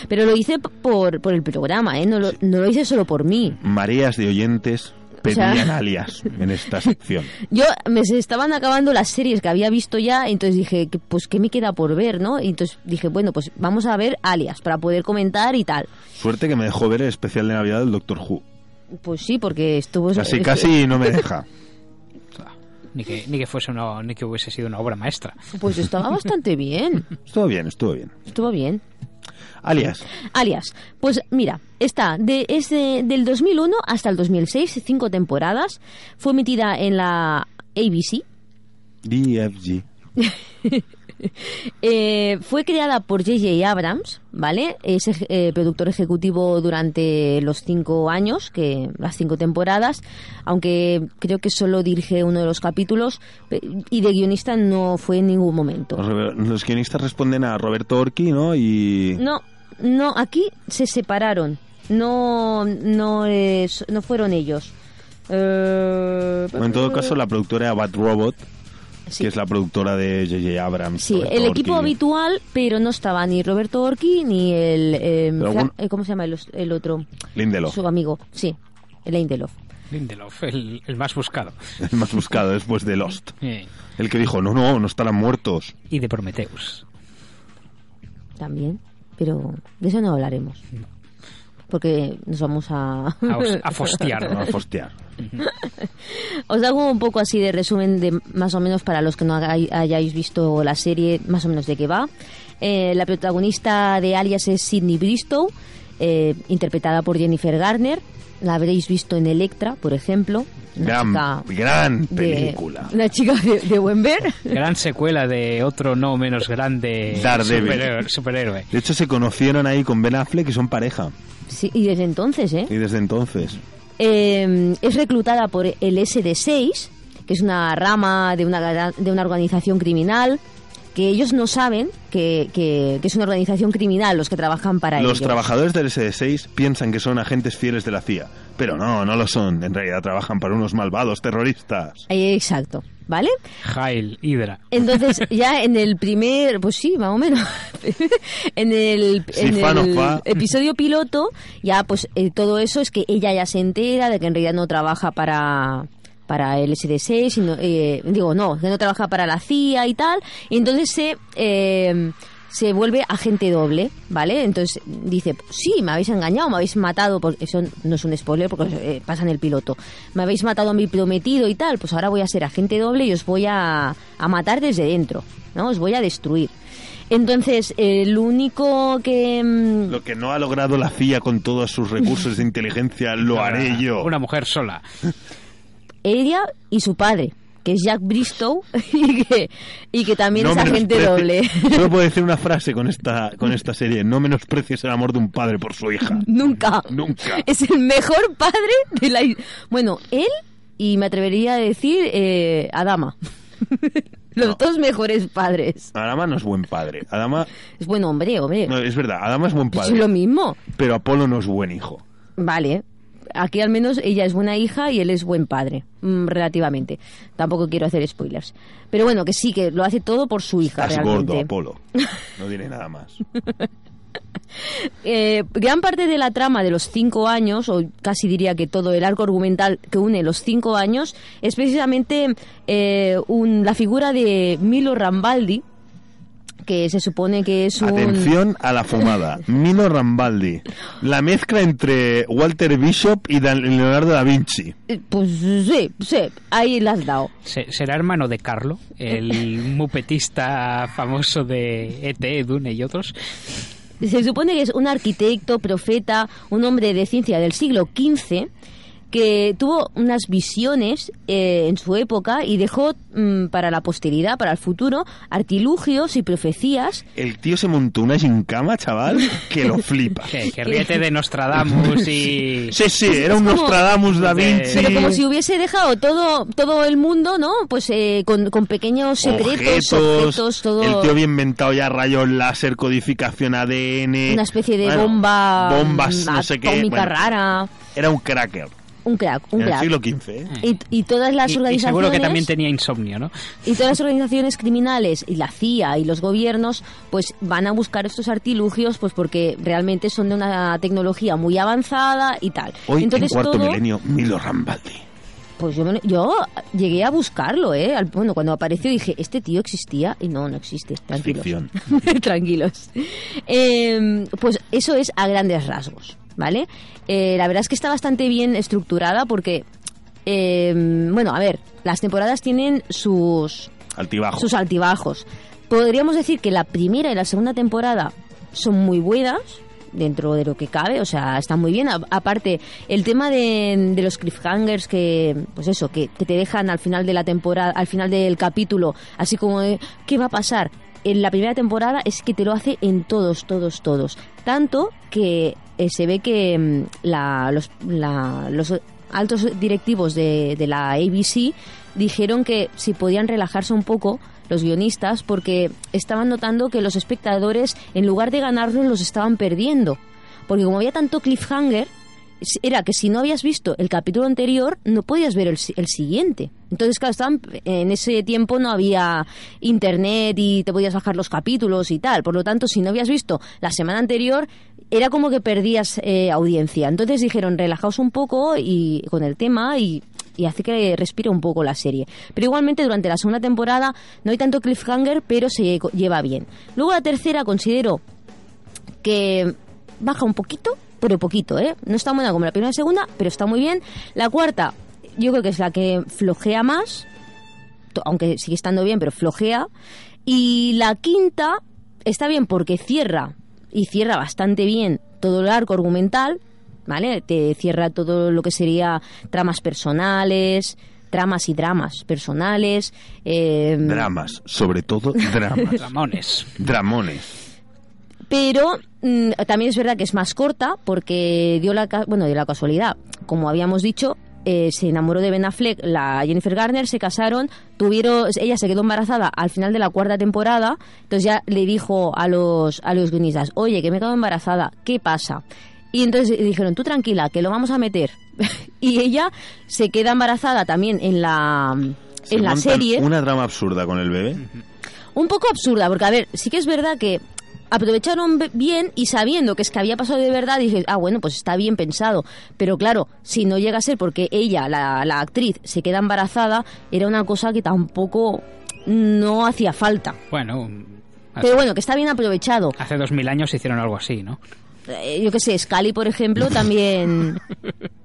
Pero lo hice por, por el programa, ¿eh? No lo, no lo hice solo por mí. Mareas de oyentes sea- pedían <laughs> alias en esta sección. Yo me se estaban acabando las series que había visto ya, entonces dije, que, pues qué me queda por ver, ¿no? Y entonces dije, bueno, pues vamos a ver alias para poder comentar y tal. Suerte que me dejó ver el especial de Navidad del Doctor Who. Pues sí, porque estuvo Casi, casi no me deja. <laughs> Ni que, ni que fuese una, ni que hubiese sido una obra maestra. Pues estaba bastante bien. Estuvo bien, estuvo bien. Estuvo bien. Alias, Alias, pues mira, está de, es de- del 2001 hasta el 2006, cinco temporadas. Fue emitida en la ABC. DFG. <laughs> <laughs> Eh, fue creada por J.J. Abrams, ¿vale? Es eh, productor ejecutivo durante los cinco años, que las cinco temporadas, aunque creo que solo dirige uno de los capítulos y de guionista no fue en ningún momento. Los, guionistas responden a Roberto Orchi, ¿no? Y No, no, aquí se separaron. No, no, es- no fueron ellos. Eh, en todo caso la productora era Bad Robot, sí. que es la productora de J.J. Abrams. Sí, Roberto el equipo habitual, pero no estaba ni Roberto Orchi ni el... eh, eh, ¿Cómo se llama el, el otro? Lindelof, Su amigo, sí, el Lindelof. Lindelof, el, el más buscado. <laughs> el más buscado después de Lost. Eh, El que dijo, no, no, no estarán muertos. y de Prometheus. también, pero de eso no hablaremos. Porque nos vamos a... A, os- a fostiar. No, <laughs> a fostear. Os hago un poco así de resumen de más o menos para los que no hayáis visto la serie, más o menos de qué va. Eh, la protagonista de Alias es Sidney Bristow, eh, interpretada por Jennifer Garner. La habréis visto en Electra, por ejemplo. Gran, chica gran de- película. Una chica de, de buen ver. Gran secuela de otro no menos grande superhéroe. superhéroe. De hecho, se conocieron ahí con Ben Affleck, que son pareja. Sí, y desde entonces, ¿eh? Y desde entonces. Eh, es reclutada por el SD6, que es una rama de una, de una organización criminal, que ellos no saben que, que- que es una organización criminal los que trabajan para Los ellos. trabajadores del SD6 piensan que son agentes fieles de la CIA. Pero no, no lo son. En realidad trabajan para unos malvados terroristas. Eh, Exacto, ¿vale? Jail, Hydra. Entonces, <laughs> ya en el primer, pues sí, más o menos, <laughs> en el, Sí, en el episodio <laughs> piloto, ya pues eh, todo eso es que ella ya se entera de que en realidad no trabaja para para el SD6, sino, eh, digo, no, que no trabaja para la CIA y tal, y entonces se... eh, se vuelve agente doble, ¿vale? Entonces dice, sí, me habéis engañado, me habéis matado, porque eso no es un spoiler porque eh, pasa en el piloto, me habéis matado a mi prometido y tal, pues ahora voy a ser agente doble y os voy a, a matar desde dentro, ¿no? Os voy a destruir. Entonces, el único que... mm, Lo que no ha logrado la CIA con todos sus recursos de inteligencia, lo haré yo. Una mujer sola. Ella y su padre, que es Jack Bristow <laughs> y que, y que también es agente doble. <laughs> Solo puedo decir una frase con esta, con esta serie. No menosprecies el amor de un padre por su hija. <laughs> Nunca. Nunca. Es el mejor padre de la... Bueno, él y me atrevería a decir eh, Adama. Los No. dos mejores padres. Adama no es buen padre. Adama, Es buen hombre, hombre. no, es verdad, Adama es buen es padre. lo mismo. Pero Apolo no es buen hijo. Vale. Aquí al menos ella es buena hija y él es buen padre, mm, relativamente. Tampoco quiero hacer spoilers. Pero bueno, que sí, que lo hace todo por su hija, Estás realmente. gordo, Apolo. <laughs> No diré nada más. Eh, gran parte de la trama de los cinco años, o casi diría que todo el arco argumental que une los cinco años, es precisamente eh, un- la figura de Milo Rambaldi, que se supone que es un... Atención a la fumada. Mino Rambaldi. La mezcla entre Walter Bishop y Leonardo da Vinci. Eh, Pues sí, sí, ahí la has dado. Se- ¿Será hermano de Carlo, el <laughs> mupetista famoso de ET, Dune y otros? Se supone que es un arquitecto, profeta, un hombre de ciencia del siglo XV que tuvo unas visiones eh, en su época y dejó mm, para la posteridad, para el futuro, artilugios y profecías. El tío se montó una gincama, chaval, que lo flipa. <laughs> Que, que ríete de Nostradamus y... <laughs> Sí, sí, era un como- Nostradamus da Vinci. Pero como si hubiese dejado todo todo el mundo, ¿no? Pues eh, con, con pequeños secretos, objetos, todo... El tío había inventado ya rayos láser, codificación ADN. Una especie de bueno, bomba Bombas, mm, no sé qué. bueno, rara. Era un cracker. Un crack, un en el crack. siglo XV, ¿eh? Y, y todas las Y- y organizaciones... seguro que también tenía insomnio, ¿no? Y todas las organizaciones criminales y la CIA y los gobiernos pues van a buscar estos artilugios pues porque realmente son de una tecnología muy avanzada y tal. Hoy, Entonces en cuarto todo, milenio, Milo Rambaldi. pues yo, me- yo llegué a buscarlo, ¿eh? Al- Bueno, cuando apareció dije, ¿este tío existía? Y no, no existe. Tranquilos. ficción. <laughs> Tranquilos. Eh, pues eso es a grandes rasgos, ¿vale? Eh, la verdad es que está bastante bien estructurada porque, eh, bueno, a ver, las temporadas tienen sus, Altibajo. sus altibajos. Podríamos decir que la primera y la segunda temporada son muy buenas dentro de lo que cabe, o sea, están muy bien. A- aparte, el tema de, de los cliffhangers que, pues eso, que, que te dejan al final de la temporada, al final del capítulo, así como de, ¿qué va a pasar? En la primera temporada es que te lo hace en todos, todos, todos. Tanto que eh, se ve que mm, la- los, altos directivos de, de la ABC dijeron que si podían relajarse un poco los guionistas porque estaban notando que los espectadores en lugar de ganarlos los estaban perdiendo. Porque como había tanto cliffhanger era que si no habías visto el capítulo anterior no podías ver el, el siguiente. Entonces claro en ese tiempo no había internet y te podías bajar los capítulos y tal. Por lo tanto si no habías visto la semana anterior era como que perdías eh, audiencia entonces dijeron relajaos un poco y con el tema y y hace que respire un poco la serie. Pero igualmente durante la segunda temporada no hay tanto cliffhanger, pero se lle- lleva bien. Luego la tercera considero que baja un poquito, pero poquito, ¿eh? No está buena como la primera y segunda, pero está muy bien. La cuarta, yo creo que es la que flojea más, aunque sigue estando bien, pero flojea. Y la quinta está bien porque cierra, y cierra bastante bien todo el arco argumental, ¿vale? Te cierra todo lo que sería tramas personales, tramas y dramas personales. eh, Dramas, sobre todo dramas. <laughs> Ramones. Dramones. pero mm, también es verdad que es más corta porque dio la ca- bueno dio la casualidad como habíamos dicho eh, se enamoró de Ben Affleck la Jennifer Garner se casaron tuvieron ella se quedó embarazada al final de la cuarta temporada entonces ya le dijo a los a los guionistas oye que me he quedado embarazada qué pasa y entonces dijeron tú tranquila que lo vamos a meter. <laughs> Y ella se queda embarazada también en la Se en la serie. Una drama absurda con el bebé. un poco absurda, porque a ver, sí que es verdad que aprovecharon bien y sabiendo que es que había pasado de verdad, dije, ah, bueno, pues está bien pensado. Pero claro, si no llega a ser porque ella, la, la actriz, se queda embarazada, era una cosa que tampoco no hacía falta. Bueno, hace, Pero bueno, que está bien aprovechado. hace dos mil años hicieron algo así, ¿no? Eh, yo qué sé, Scully, por ejemplo, también... <laughs>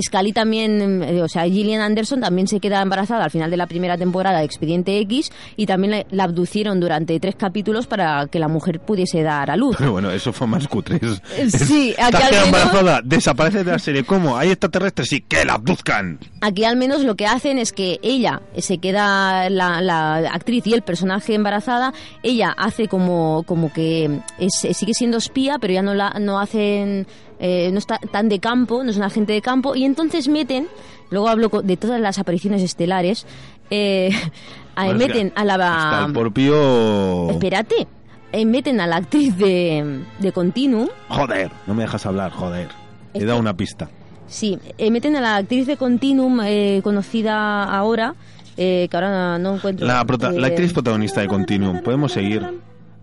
Scully también, eh, o sea, Gillian Anderson también se queda embarazada al final de la primera temporada de Expediente X y también la, la abducieron durante tres capítulos para que la mujer pudiese dar a luz. Pero <laughs> bueno, eso fue más cutre. Eh, Sí, aquí al menos- embarazada, desaparece de la serie. ¿Cómo? ¿Hay extraterrestres? Sí, que la abduzcan. Aquí al menos lo que hacen es que ella se queda la, la actriz y el personaje embarazada, ella hace como, como que es- sigue siendo espía, pero ya no la no hacen eh, no está tan de campo, no es un agente de campo, y entonces meten, luego hablo de todas las apariciones estelares, eh, <laughs> Bueno, meten a Hasta la el propio... espérate, meten a la actriz de, de Continuum Joder, no me dejas hablar, joder. He dado una pista. Sí, eh, meten a la actriz de Continuum eh, conocida ahora, eh, que ahora no encuentro. La, prota- la eh, actriz protagonista de Continuum. Podemos seguir.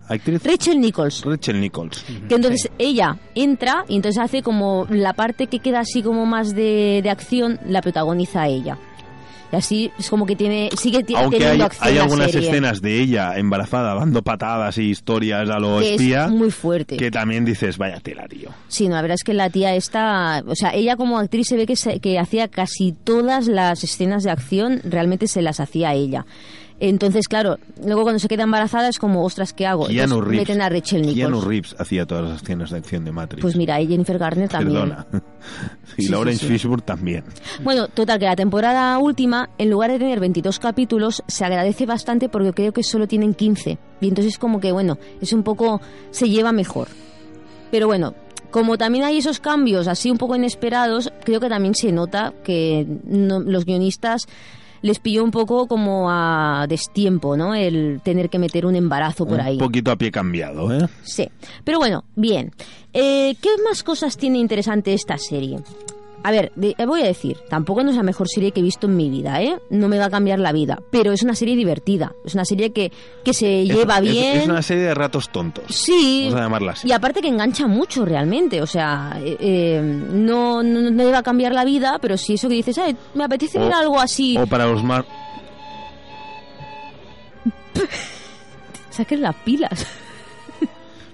Actriz Rachel Nichols. Rachel Nichols. Que entonces ella entra y entonces hace como la parte que queda así como más de, de acción, la protagoniza ella. Y así es como que tiene sigue Aunque hay, teniendo acción hay algunas serie, escenas de ella embarazada dando patadas y historias a lo que espía es muy fuerte. que también dices, vaya tela, tío. Sí, no, la verdad es que la tía está... O sea, ella como actriz se ve que, se- que hacía casi todas las escenas de acción, realmente se las hacía ella. Entonces, claro, luego cuando se queda embarazada es como, ostras, ¿qué hago? Keanu Entonces, Reeves. meten a Rachel Nichols. Keanu Reeves hacía todas las escenas de acción de Matrix. Pues mira, y Jennifer Garner también. Perdona. <laughs> y Sí, Lawrence sí, sí. Fishburne también. Bueno, total, que la temporada última, en lugar de tener 22 capítulos, se agradece bastante porque creo que solo tienen 15. Y entonces como que, bueno, es un poco... se lleva mejor. Pero bueno, como también hay esos cambios así un poco inesperados, creo que también se nota que no- los guionistas les pilló un poco como a destiempo, ¿no? El tener que meter un embarazo por ahí. Un poquito a pie cambiado, ¿eh? Sí, pero bueno, bien. Eh, ¿Qué más cosas tiene interesante esta serie? A ver, de- eh, voy a decir, tampoco no es la mejor serie que he visto en mi vida, ¿eh? No me va a cambiar la vida, pero es una serie divertida, es una serie que, que se lleva Es- bien. Es, una serie de ratos tontos. Sí. Vamos a llamarla así. Y aparte que engancha mucho realmente, o sea, eh, eh, no, no, no le va a cambiar la vida, pero sí eso que dices, "Ay, me apetece ver algo así. O para los más... <laughs> Saquen las pilas.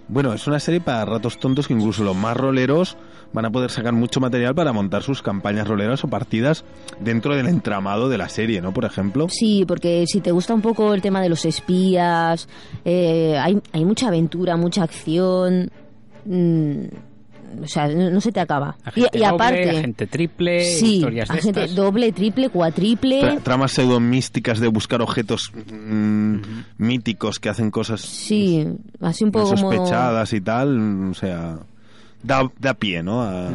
Bueno, es una serie para ratos tontos que incluso los más roleros van a poder sacar mucho material para montar sus campañas roleras o partidas dentro del entramado de la serie, ¿no? Por ejemplo. Sí, porque si te gusta un poco el tema de los espías, eh, hay, hay mucha aventura, mucha acción. mm, o sea, no, no se te acaba. Y, Agente y aparte, doble, agente triple, sí, historias de agente estas. doble, triple, cuatriple. Tra- tramas pseudo-místicas de buscar objetos mm, míticos que hacen cosas Sí, así un poco como... sospechadas y tal. O sea, da, da pie, ¿no? A-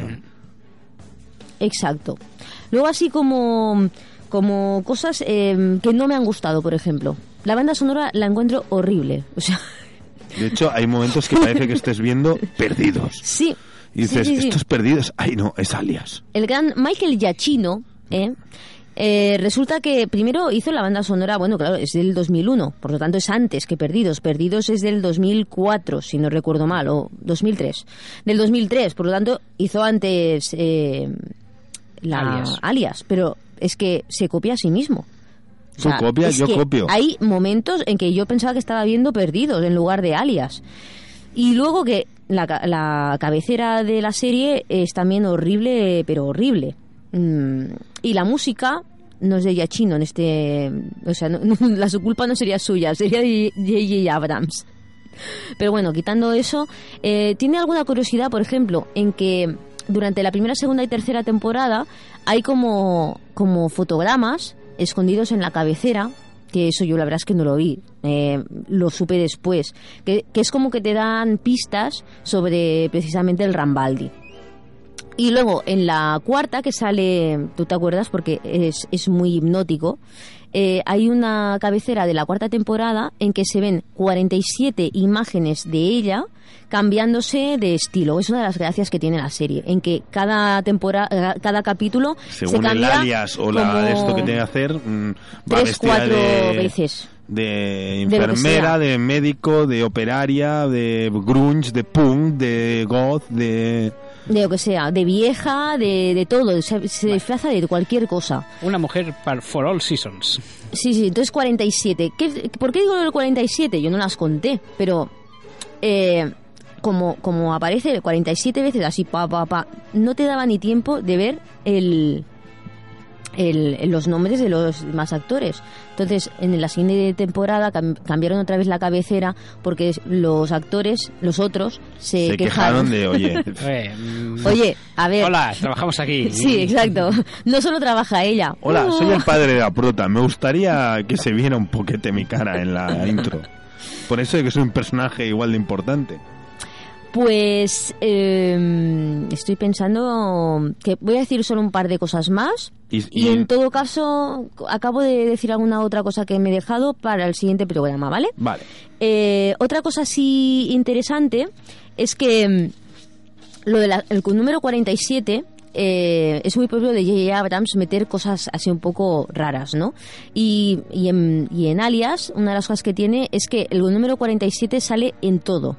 Exacto. Luego así como, como cosas eh, que no me han gustado, por ejemplo. La banda sonora la encuentro horrible. O sea, De hecho, hay momentos que parece que estés viendo perdidos. sí. Y dices, sí, sí, sí. estos perdidos. Ay, no, es alias. El gran Michael Giacchino, ¿eh? Eh, resulta que primero hizo la banda sonora, bueno, claro, es del 2001, por lo tanto es antes que Perdidos. Perdidos es del 2004, si no recuerdo mal, o 2003. Del 2003, por lo tanto hizo antes eh, la Alias. alias, pero es que se copia a sí mismo. Tú copias, es yo copio. Hay momentos en que yo pensaba que estaba viendo Perdidos en lugar de Alias. Y luego que la, la cabecera de la serie es también horrible, pero horrible. Mm, y la música no es de Giacchino en este... O sea, <laughs> no- la su culpa no sería suya, sería de J.J. Abrams. Pero bueno, quitando eso, eh, ¿tiene alguna curiosidad, por ejemplo, en que durante la primera, segunda y tercera temporada hay como, como fotogramas escondidos en la cabecera? Que eso yo la verdad es que no lo vi, eh, lo supe después. Que, que es como que te dan pistas sobre precisamente el Rambaldi. Y luego en la cuarta que sale, tú te acuerdas porque es, es muy hipnótico, eh, hay una cabecera de la cuarta temporada en que se ven 47 imágenes de ella cambiándose de estilo. Es una de las gracias que tiene la serie, en que cada temporada, cada capítulo se Según el cambia alias o la como de esto que tiene que hacer, mm, va tres, cuatro de, veces. de enfermera, sea. de médico, de operaria, de grunge, de punk, de goth, de... De lo que sea, de vieja, de, de todo, se, se disfraza de cualquier cosa. Una mujer para for all seasons. Sí, sí, entonces 47. ¿Qué, ¿Por qué digo del 47? Yo no las conté, pero eh, como, como aparece 47 veces así, pa, pa, pa, no te daba ni tiempo de ver el, el- los nombres de los demás actores. Entonces, en la siguiente temporada cam- cambiaron otra vez la cabecera porque los actores, los otros, se, Se quejaron de, oye, <laughs> mm, Oye, a ver. Hola, trabajamos aquí. <laughs> Sí, exacto. No solo trabaja ella. hola, Uh. soy el padre de la prota, me gustaría que se viera un poquete mi cara en la intro. Por eso de que soy un personaje igual de importante. Pues eh, estoy pensando que voy a decir solo un par de cosas más. Y- Y, y- en todo caso, acabo de decir alguna otra cosa que me he dejado para el siguiente programa, ¿vale? Vale. Eh, otra cosa así interesante es que mm, lo del número 47 eh, es muy propio de J.J. Abrams meter cosas así un poco raras, ¿no? Y, y, en, y en Alias, una de las cosas que tiene es que el número 47 sale en todo.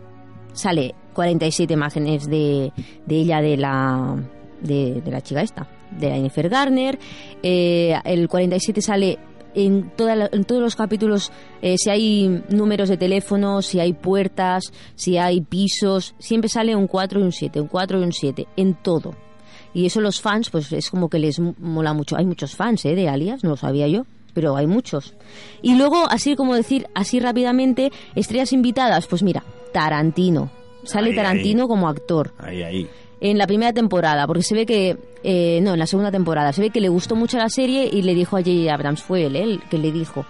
Sale 47 imágenes de, de ella, de la, de, la chica esta, de Jennifer Garner. Eh, el 47 sale en, toda la- en todos los capítulos, eh, si hay números de teléfono, si hay puertas, si hay pisos, siempre sale un 4 y un 7, un 4 y un 7, en todo. Y eso los fans, pues es como que les mola mucho. Hay muchos fans ¿eh? de Alias, no lo sabía yo, pero hay muchos. Y luego, así como decir, así rápidamente, estrellas invitadas, pues mira, Tarantino. Sale Ahí, Tarantino ahí. como actor Ahí, ahí. en la primera temporada, porque se ve que, eh, no, en la segunda temporada, se ve que le gustó mucho la serie y le dijo a J.J. Abrams, fue él, ¿eh? el que le dijo,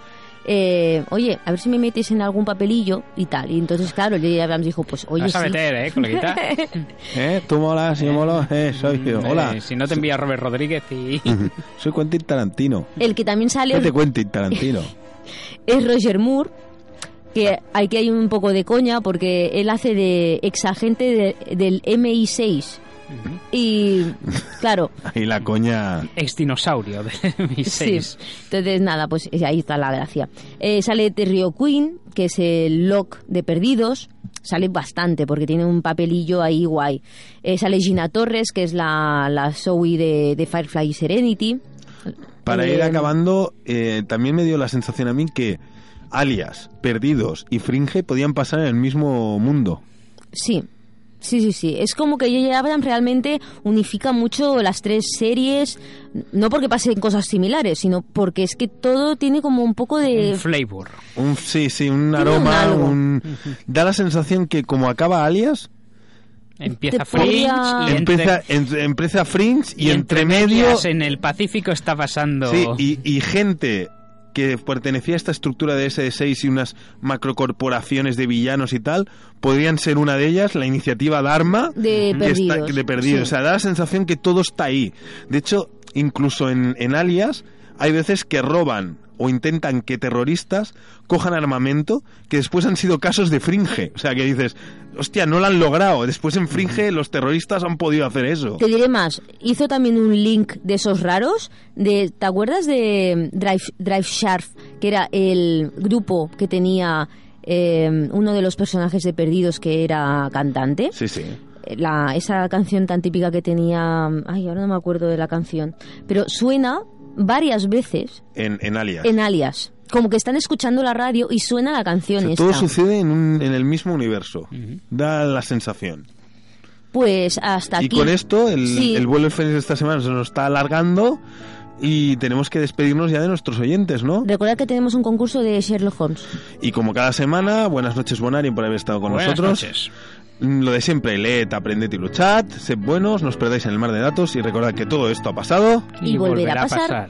eh, oye, a ver si me metes en algún papelillo y tal. Y entonces, claro, J.J. Abrams dijo, pues oye, Vas a sí. meter, ¿eh, coleguita? <laughs> ¿Eh? ¿Tú molas? ¿Yo molo? Eh, soy yo. Hola. Eh, si no te envía Robert Rodríguez y... <laughs> Soy Quentin Tarantino. El que también sale ¿Qué te Quentin Tarantino? <laughs> es Roger Moore, que aquí hay un poco de coña porque él hace de exagente de- del MI6. Y, claro, <laughs> Ahí la coña... Ex dinosaurio de mi Sí. 6. Entonces, nada, pues eh, ahí está la gracia. Eh, sale Terry O'Quinn, que es el Locke de Perdidos. Sale bastante porque tiene un papelillo ahí guay. Eh, sale Gina Torres, que es la, la Zoe de, de Firefly Serenity. Para Eh, ir acabando, eh, también me dio la sensación a mí que Alias, Perdidos y Fringe podían pasar en el mismo mundo. Sí. Sí, sí, sí. Es como que J.J. Abrams realmente unifica mucho las tres series, no porque pasen cosas similares, sino porque es que todo tiene como un poco de... Un flavor. Un, sí, sí, un aroma, un- da la sensación que como acaba Alias, Empieza Fringe podría- y entre, empieza, en- empieza Fringe y, y entre medio... en el Pacífico está pasando... Sí, y, y gente que pertenecía a esta estructura de SD6 y unas macrocorporaciones de villanos y tal, podrían ser una de ellas, la iniciativa Dharma De está- Perdidos, de perdidos. sí. O sea, da la sensación que todo está ahí. De hecho, incluso en, en Alias hay veces que roban o intentan que terroristas cojan armamento que después han sido casos de fringe. O sea, que dices, hostia, no lo han logrado. Después en fringe los terroristas han podido hacer eso. Te diré más, hizo también un link de esos raros, de, ¿te acuerdas de Drive, Drive Sharp, que era el grupo que tenía eh, uno de los personajes de Perdidos que era cantante? Sí, sí. La, esa canción tan típica que tenía, ay, ahora no me acuerdo de la canción, pero suena varias veces En, en Alias. en alias, como que están escuchando la radio y suena la canción O sea, esta. todo sucede en, un- en el mismo universo. Da la sensación. Pues hasta Y aquí. con esto, el, Sí. el vuelo del Fénix de esta semana se nos está alargando y tenemos que despedirnos ya de nuestros oyentes, ¿no? Recuerda que tenemos un concurso de Sherlock Holmes. Y como cada semana, buenas noches, Bonari, por haber estado con Buenas nosotros. noches. Lo de siempre, leed, aprended y luchad, sed buenos, no os perdáis en el mar de datos y recordad que todo esto ha pasado. Y volverá a pasar.